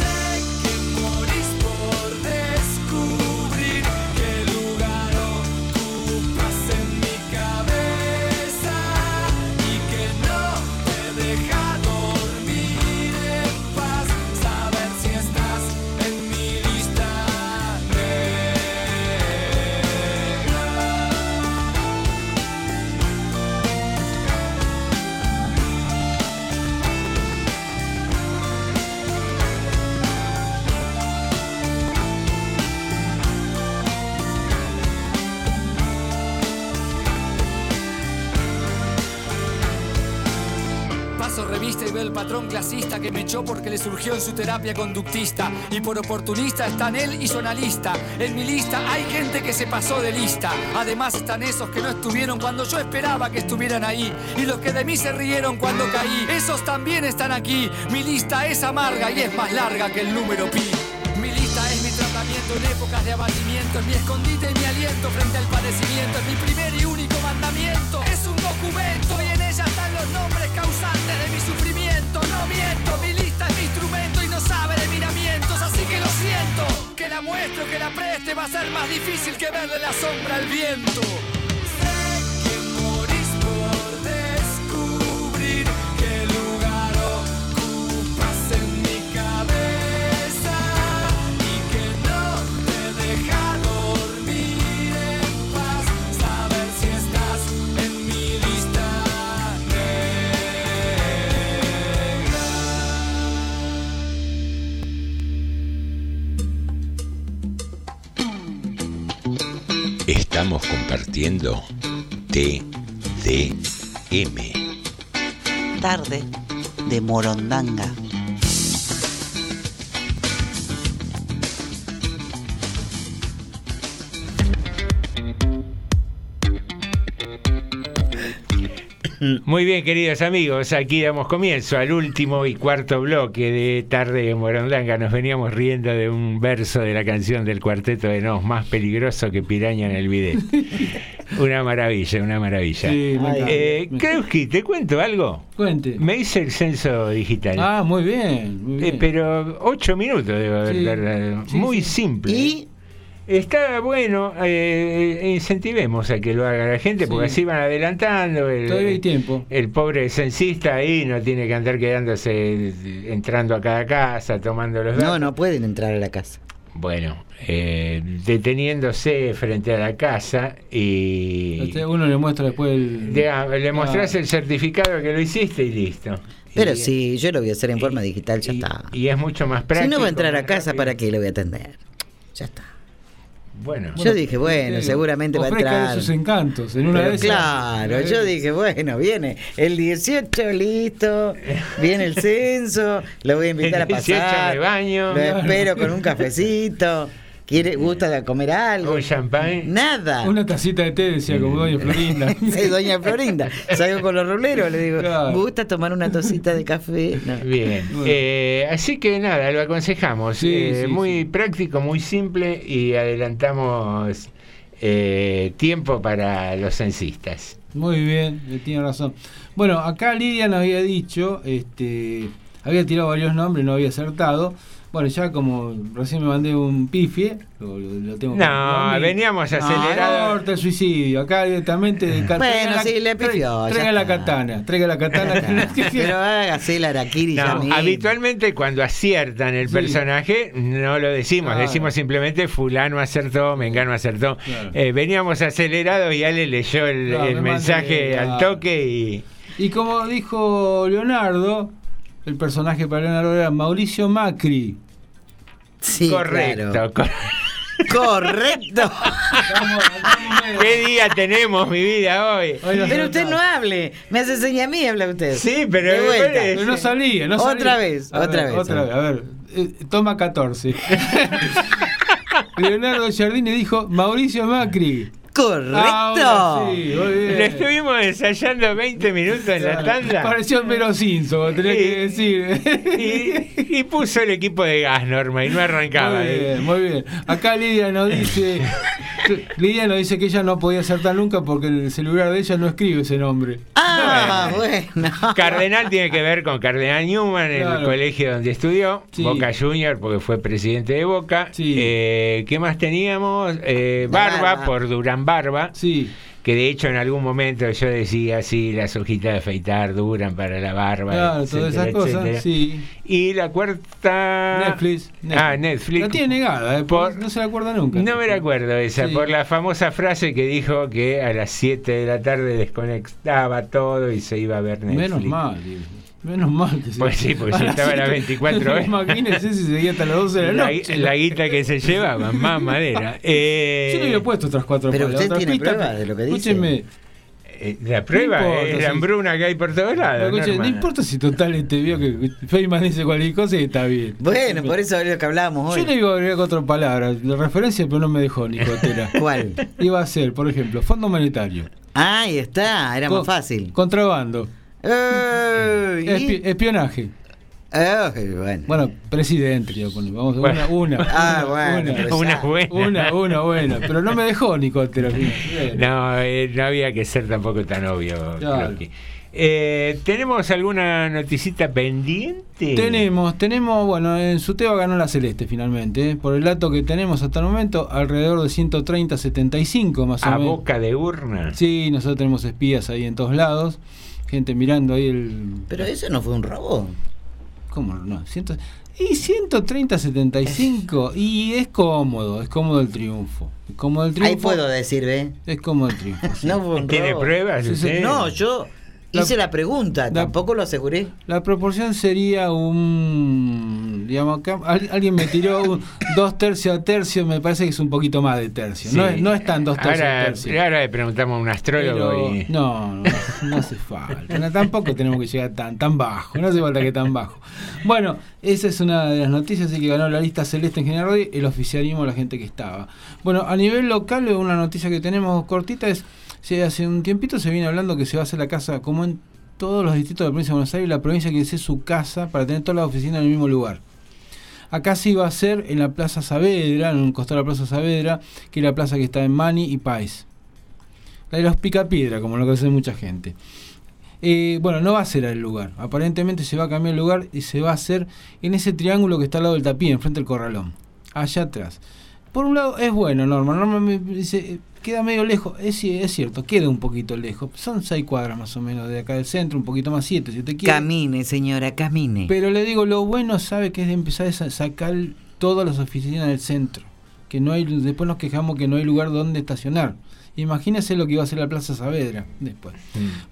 Que me echó porque le surgió en su terapia conductista. Y por oportunista están él y su analista. En mi lista hay gente que se pasó de lista. Además están esos que no estuvieron cuando yo esperaba que estuvieran ahí. Y los que de mí se rieron cuando caí. Esos también están aquí. Mi lista es amarga y es más larga que el número pi. Mi lista es mi tratamiento en épocas de abatimiento, es mi escondite y mi aliento frente al padecimiento, es mi primer y único mandamiento, es un documento y en ella los nombres causantes de mi sufrimiento. No miento, mi lista es mi instrumento y no sabe de miramientos, así que lo siento. que la muestre o que la preste va a ser más difícil que verle la sombra al viento. Estamos compartiendo TDM. Tarde de Morondanga. Muy bien, queridos amigos, aquí damos comienzo al último y cuarto bloque de Tarde de Morondanga. Nos veníamos riendo de un verso de la canción del cuarteto de Nos, más peligroso que piraña en el bidet. Una maravilla, una maravilla. Sí, eh, ¿te cuento algo? Cuente. Me hice el censo digital. Ah, muy bien. Muy Eh, pero ocho minutos debo haber Sí. tardado. Sí, Muy sí. simple. Y Está bueno, eh, incentivemos a que lo haga la gente, porque Sí. así van adelantando. El, Todavía hay tiempo. el pobre censista ahí no tiene que andar quedándose, entrando a cada casa, tomando los datos. no, no pueden entrar a la casa. Bueno, eh, deteniéndose frente a la casa y Este, Uno le muestra después el. Le mostrás Ah. el certificado que lo hiciste y listo. Pero sí, yo lo voy a hacer en forma digital, ya está. Y es mucho más Si práctico. no va a entrar a casa, rápido. ¿para qué lo voy a atender? Ya está. Bueno, yo dije, bueno, eh, seguramente va a entrar. sus encantos. En una Pero de esas- claro, yo dije, bueno, viene el 18 listo, viene el censo, lo voy a invitar El a 18 pasar. me baño. Lo espero con un cafecito. ¿Quiere, ¿Gusta de comer algo? Un champán. Nada. Una tacita de té, decía como Doña Florinda. Sí, doña Florinda. Salgo con los ruleros, le digo, Claro. ¿gusta tomar una tacita de café? No. Bien, eh, así que nada, lo aconsejamos. Sí, Eh, sí, muy práctico, muy simple y adelantamos eh, tiempo para los censistas. Muy bien, eh, tiene razón. Bueno, acá Lidia nos había dicho, este, había tirado varios nombres, no había acertado. Bueno, ya como recién me mandé un pifie, lo, lo- tengo No, veníamos No, acelerados. corta el suicidio, acá directamente de ca- Bueno, la- sí, le pifió, Traiga, la katana, traiga la katana. Pero hágase la araquiri No, habitualmente cuando aciertan el Sí. personaje no lo decimos, Claro. decimos simplemente fulano acertó, mengano acertó. Claro. Eh, veníamos acelerados y Ale leyó el, Claro, el me mensaje mandé, al toque y Y como dijo Leonardo, el personaje para Leonardo era Mauricio Macri. Sí, correcto. claro. cor- Correcto. ¿Qué día tenemos, mi vida, hoy? Pero usted no hable. Me hace seña a mí, habla usted. Sí, pero no salía, no Otra salía. vez, A otra ver, vez. Otra vez, a ver. eh, toma 14. Leonardo Giardini dijo Mauricio Macri. Correcto. Ahora sí, muy bien. Le estuvimos ensayando 20 minutos en la tanda. Pareció Mero Simpson, tenía Sí. que decir. Y, y puso el equipo de gas, Norma, y no arrancaba. Muy ¿eh? bien, muy bien. Acá Lidia nos dice, Lidia nos dice que ella no podía acertar nunca porque el celular de ella no escribe ese nombre. Ah, bueno. Cardenal tiene que ver con Cardenal Newman, el Claro. colegio donde estudió, Sí. Boca Junior, porque fue presidente de Boca. Eh, ¿Qué más teníamos? Eh, Barba, Barba. por Durán Barba. Sí. Que de hecho en algún momento yo decía, sí, las hojitas de afeitar duran para la barba. Claro, todas esas cosas, sí. Y la cuarta... Netflix. Ah, Netflix. La tiene negada, eh, Por- no se la acuerda nunca. No me la acuerdo esa, Sí. por la famosa frase que dijo que a las 7 de la tarde desconectaba todo y se iba a ver Netflix. Menos mal, digo. Menos mal que se Pues sí, porque si estaba a las 24 horas. Imagínense si seguía hasta las 12 de la La, noche. la guita que se llevaba, más madera. Eh, Yo le había puesto otras cuatro Pero palas, usted tiene pistas, prueba de lo que dice. Escúcheme, eh, la prueba No importa, es la hambruna que hay por todos lados. no Norma. importa si total este vio que Feynman dice cualquier cosa y está bien. Bueno, por eso es lo que hablábamos Yo hoy. le iba a agregar cuatro palabras de referencia, pero no me dejó Nicotera. ¿Cuál? Iba a ser, por ejemplo, Fondo Monetario, Ahí está, era más fácil. contrabando, Espi- y- espionaje. Ay, bueno. Bueno, presidente, a. Vamos, Bueno. una, una. Ah, una, bueno, una, pero Una buena. una, una buena. Pero no me dejó Nicotera. No, eh, no había que ser tampoco tan obvio. Claro. creo que. Eh, ¿Tenemos alguna noticita pendiente? Tenemos, tenemos, bueno, en Suteba ganó la Celeste finalmente. ¿eh? Por el dato que tenemos hasta el momento, alrededor de 130-75 más o A menos. boca de urna. Sí, nosotros tenemos espías ahí en todos lados. Gente mirando ahí el. Pero eso no fue un robo. ¿Cómo no? Ciento- Y 130-75. Y es cómodo, es cómodo el triunfo. Es cómodo el triunfo. Ahí puedo decir, ¿ve? Es cómodo el triunfo. sí. No fue un ¿Tiene robo. pruebas Sí, sí. usted? No, yo hice la, pregunta, tampoco lo aseguré. La proporción sería un. Digamos, acá al- alguien me tiró un dos tercios a tercio, me parece que es un poquito más de tercio. No, es, no es tan dos tercios a tercio. ahora le preguntamos a un astrólogo Pero- y... No, no, no hace falta. No, tampoco tenemos que llegar tan, tan bajo. No hace falta que tan bajo. Bueno, esa es una de las noticias, así que ganó la lista celeste en general hoy, el oficialismo, la gente que estaba. Bueno, a nivel local, una noticia que tenemos cortita es, hace un tiempito se viene hablando que se va a hacer la casa, como en todos los distritos de la provincia de Buenos Aires, la provincia quiere hacer su casa para tener todas las oficinas en el mismo lugar. Acá sí va a ser en la Plaza Saavedra, en un costado de la Plaza Saavedra, que es la plaza que está en Mani y País. La de los Picapiedra, como lo conoce mucha gente. Eh, bueno, no va a ser el lugar. Aparentemente se va a cambiar el lugar y se va a hacer en ese triángulo que está al lado del tapí, enfrente del corralón. Allá atrás. Por un lado es bueno, Norma. Norma me dice, eh, queda medio lejos. Es, es cierto, queda un poquito lejos. Son seis cuadras más o menos de acá del centro, un poquito más siete si usted quiere. Camine, señora, camine. Pero le digo, lo bueno sabe que es de empezar a sa- sacar todas las oficinas del centro. Que no hay, después nos quejamos que no hay lugar donde estacionar. Imagínese lo que iba a hacer la Plaza Saavedra después.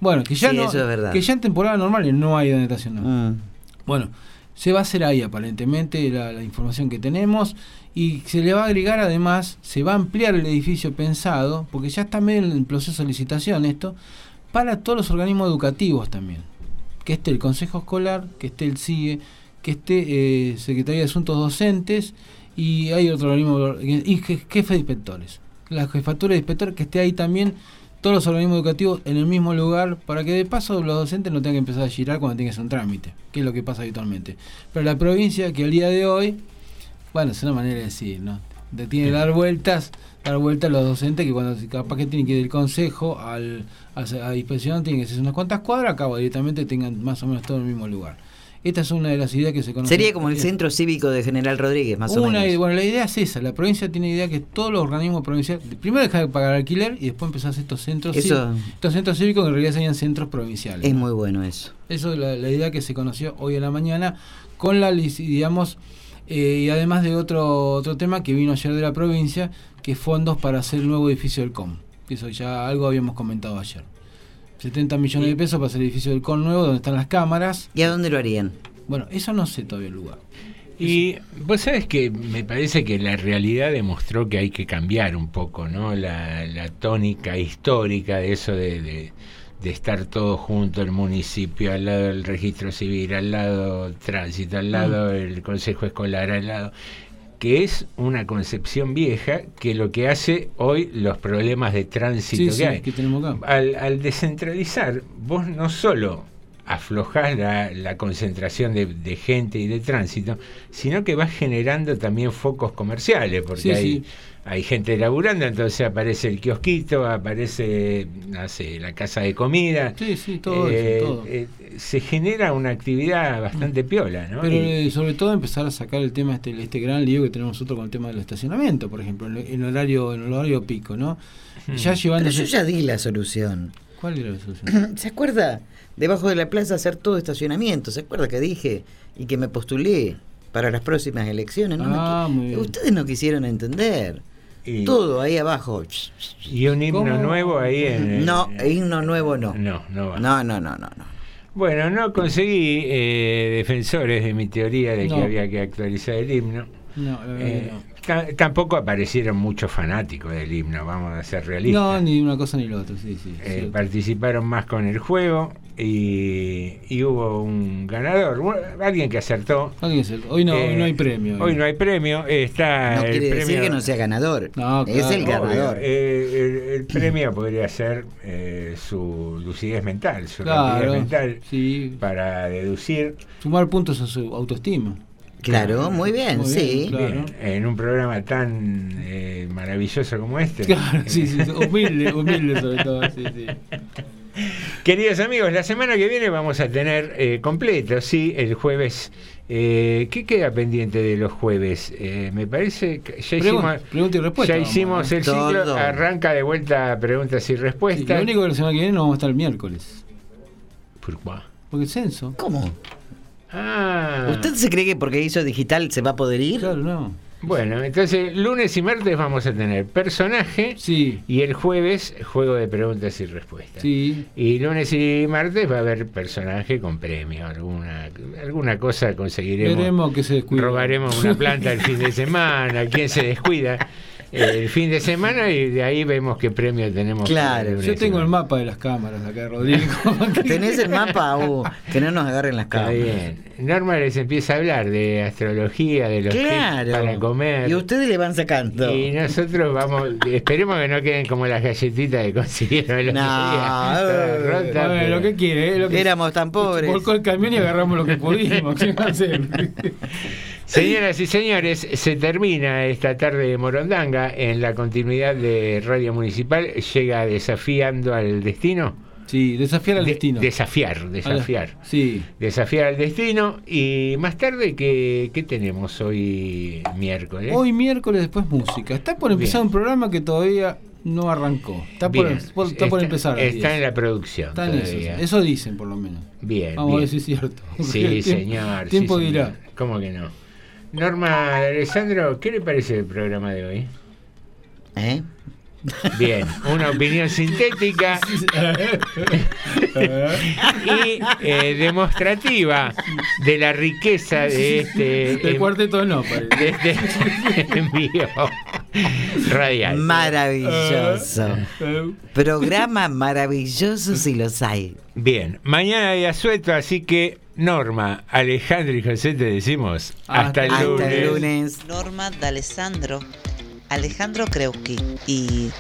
Bueno, que ya Sí, no, eso es verdad. que ya en temporada normal no hay donde estacionar. Mm. Bueno, se va a hacer ahí aparentemente la, información que tenemos y se le va a agregar además, se va a ampliar el edificio pensado, porque ya está medio en el proceso de licitación esto, para todos los organismos educativos también. Que esté el Consejo Escolar, que esté el CIE, que esté eh, Secretaría de Asuntos Docentes y hay otro organismo, y je- jefe de inspectores. La jefatura de inspectores que esté ahí también todos los organismos educativos en el mismo lugar para que de paso los docentes no tengan que empezar a girar cuando tengan que hacer un trámite, que es lo que pasa habitualmente. Pero la provincia que al día de hoy, bueno, es una manera de decir, ¿no? De, tiene que dar vueltas, dar vueltas a los docentes que cuando capaz que tienen que ir del consejo al, a, a inspección tienen que hacer unas cuantas cuadras, acabo directamente tengan más o menos todo en el mismo lugar. Esta es una de las ideas que se conoce. Sería como el centro cívico de General Rodríguez, más o Una, menos. Bueno, la idea es esa. La provincia tiene idea que todos los organismos provinciales, primero dejar de pagar alquiler y después empezar a hacer estos centros, Eso- cívicos, estos centros cívicos que en realidad serían centros provinciales. Es ¿no? muy bueno eso. Eso es la, la idea que se conoció hoy en la mañana con la, digamos, eh, y además de otro otro tema que vino ayer de la provincia, que es fondos para hacer el nuevo edificio del COM. Eso ya algo habíamos comentado ayer. 70 millones de pesos para hacer el edificio del COM nuevo, donde están las cámaras. ¿Y a dónde lo harían? Bueno, eso no sé todavía el lugar. Y vos sabes que me parece que la realidad demostró que hay que cambiar un poco, ¿no? La, la tónica histórica de eso de, de- de estar todo junto, el municipio, al lado del registro civil, al lado tránsito, al lado el consejo escolar, al lado que es una concepción vieja que lo que hace hoy los problemas de tránsito Sí, que sí, hay. que acá. Al, al descentralizar, vos no solo aflojás la, la concentración de, de gente y de tránsito, sino que vas generando también focos comerciales, porque Sí, hay, sí. Hay gente laburando, entonces aparece el kiosquito, aparece, no sé, la casa de comida. Sí, sí, todo Eh, eso, todo. eh, se genera una actividad bastante piola, ¿no? Pero Y- eh, sobre todo empezar a sacar el tema este, este gran lío que tenemos nosotros con el tema del estacionamiento, por ejemplo, en, en horario en el horario pico, ¿no? Ya llevando Pero yo ya di la solución. ¿Cuál era la solución? ¿Se acuerda? Debajo de la plaza hacer todo estacionamiento. ¿Se acuerda que dije y que me postulé para las próximas elecciones? No me Ah, bien. Ustedes no quisieron entender. Y- Todo ahí abajo. Y un himno ¿Cómo? nuevo ahí en... No, himno nuevo no. No, no va. No, no, no, no. no. Bueno, no conseguí eh, defensores de mi teoría de No. que había que actualizar el himno. No, Eh, no. ta- tampoco aparecieron muchos fanáticos del himno, vamos a ser realistas. No, ni una cosa ni la otra, sí, sí. Eh, participaron más con el juego y, y hubo un ganador, alguien que acertó. Alguien Hoy no, Eh, hoy no hay premio. Hoy no hay premio, está No el quiere premio. decir que no sea ganador. No, Es el ganador. Eh, el, el premio podría ser eh, su lucidez mental, su Claro, rapidez mental sí. para deducir Sumar puntos a su autoestima. Claro, muy bien, Muy sí. bien, claro. Bien, en un programa tan eh, maravilloso como este. Claro, sí, eh, sí, humilde, humilde sobre todo, sí, sí. Queridos amigos, la semana que viene vamos a tener eh, completo, sí, el jueves. Eh, ¿Qué queda pendiente de los jueves? Eh, me parece que ya Pregun- hicimos, pregunta y respuesta, ya hicimos el ciclo, Todo. arranca de vuelta preguntas y Sí, respuestas. lo único que la semana que viene no vamos a estar el miércoles. ¿Por qué? Porque el censo. ¿Cómo? Ah. ¿Usted se cree que porque hizo digital se va a poder ir? Claro, no. Bueno, entonces lunes y martes vamos a tener personaje Sí. y el jueves juego de preguntas y respuestas. Sí. Y lunes y martes va a haber personaje con premio, alguna alguna cosa conseguiremos. Veremos que se descuida. Robaremos una planta el fin de semana, quién se descuida el fin de semana y de ahí vemos qué premio tenemos. Claro. Yo tengo el mapa de las cámaras acá, Rodrigo. ¿Tenés el mapa? Uh, que no nos agarren las Está cámaras. bien. Norma les empieza a hablar de astrología, de los Claro. para comer. Y ustedes le van sacando. Y nosotros vamos, esperemos que no queden como las galletitas que consiguieron el otro No, día. Eh, lo que quiere, eh, lo que Éramos tan pobres. Volcó el camión y agarramos lo que pudimos. ¿Qué va a hacer? Señoras y señores, se termina esta tarde de Morondanga en la continuidad de Radio Municipal. Llega desafiando al destino. Sí, desafiar al De- destino. Desafiar, desafiar. Sí. Desafiar al destino. Y más tarde, ¿qué, qué tenemos hoy miércoles? Hoy miércoles después música. Está por empezar Bien. un programa que todavía no arrancó. Está por, Bien. por- está por empezar. Está 10. en la producción. Está en eso. Eso dicen por lo menos. Bien. Vamos a ver si es cierto. Sí, señor. tiempo sí, dirá. ¿Cómo que no? Norma Alessandro, ¿qué le parece el programa de hoy? ¿Eh? Bien, una opinión sintética y eh, demostrativa de la riqueza de este, Del em- cuarteto no, de este envío radial. Maravilloso. Programa maravilloso si los hay. Bien, mañana hay asueto, así que Norma, Alejandro y José te decimos hasta, el Hasta lunes. el lunes. Norma D'Alessandro, Alejandro Kreuski y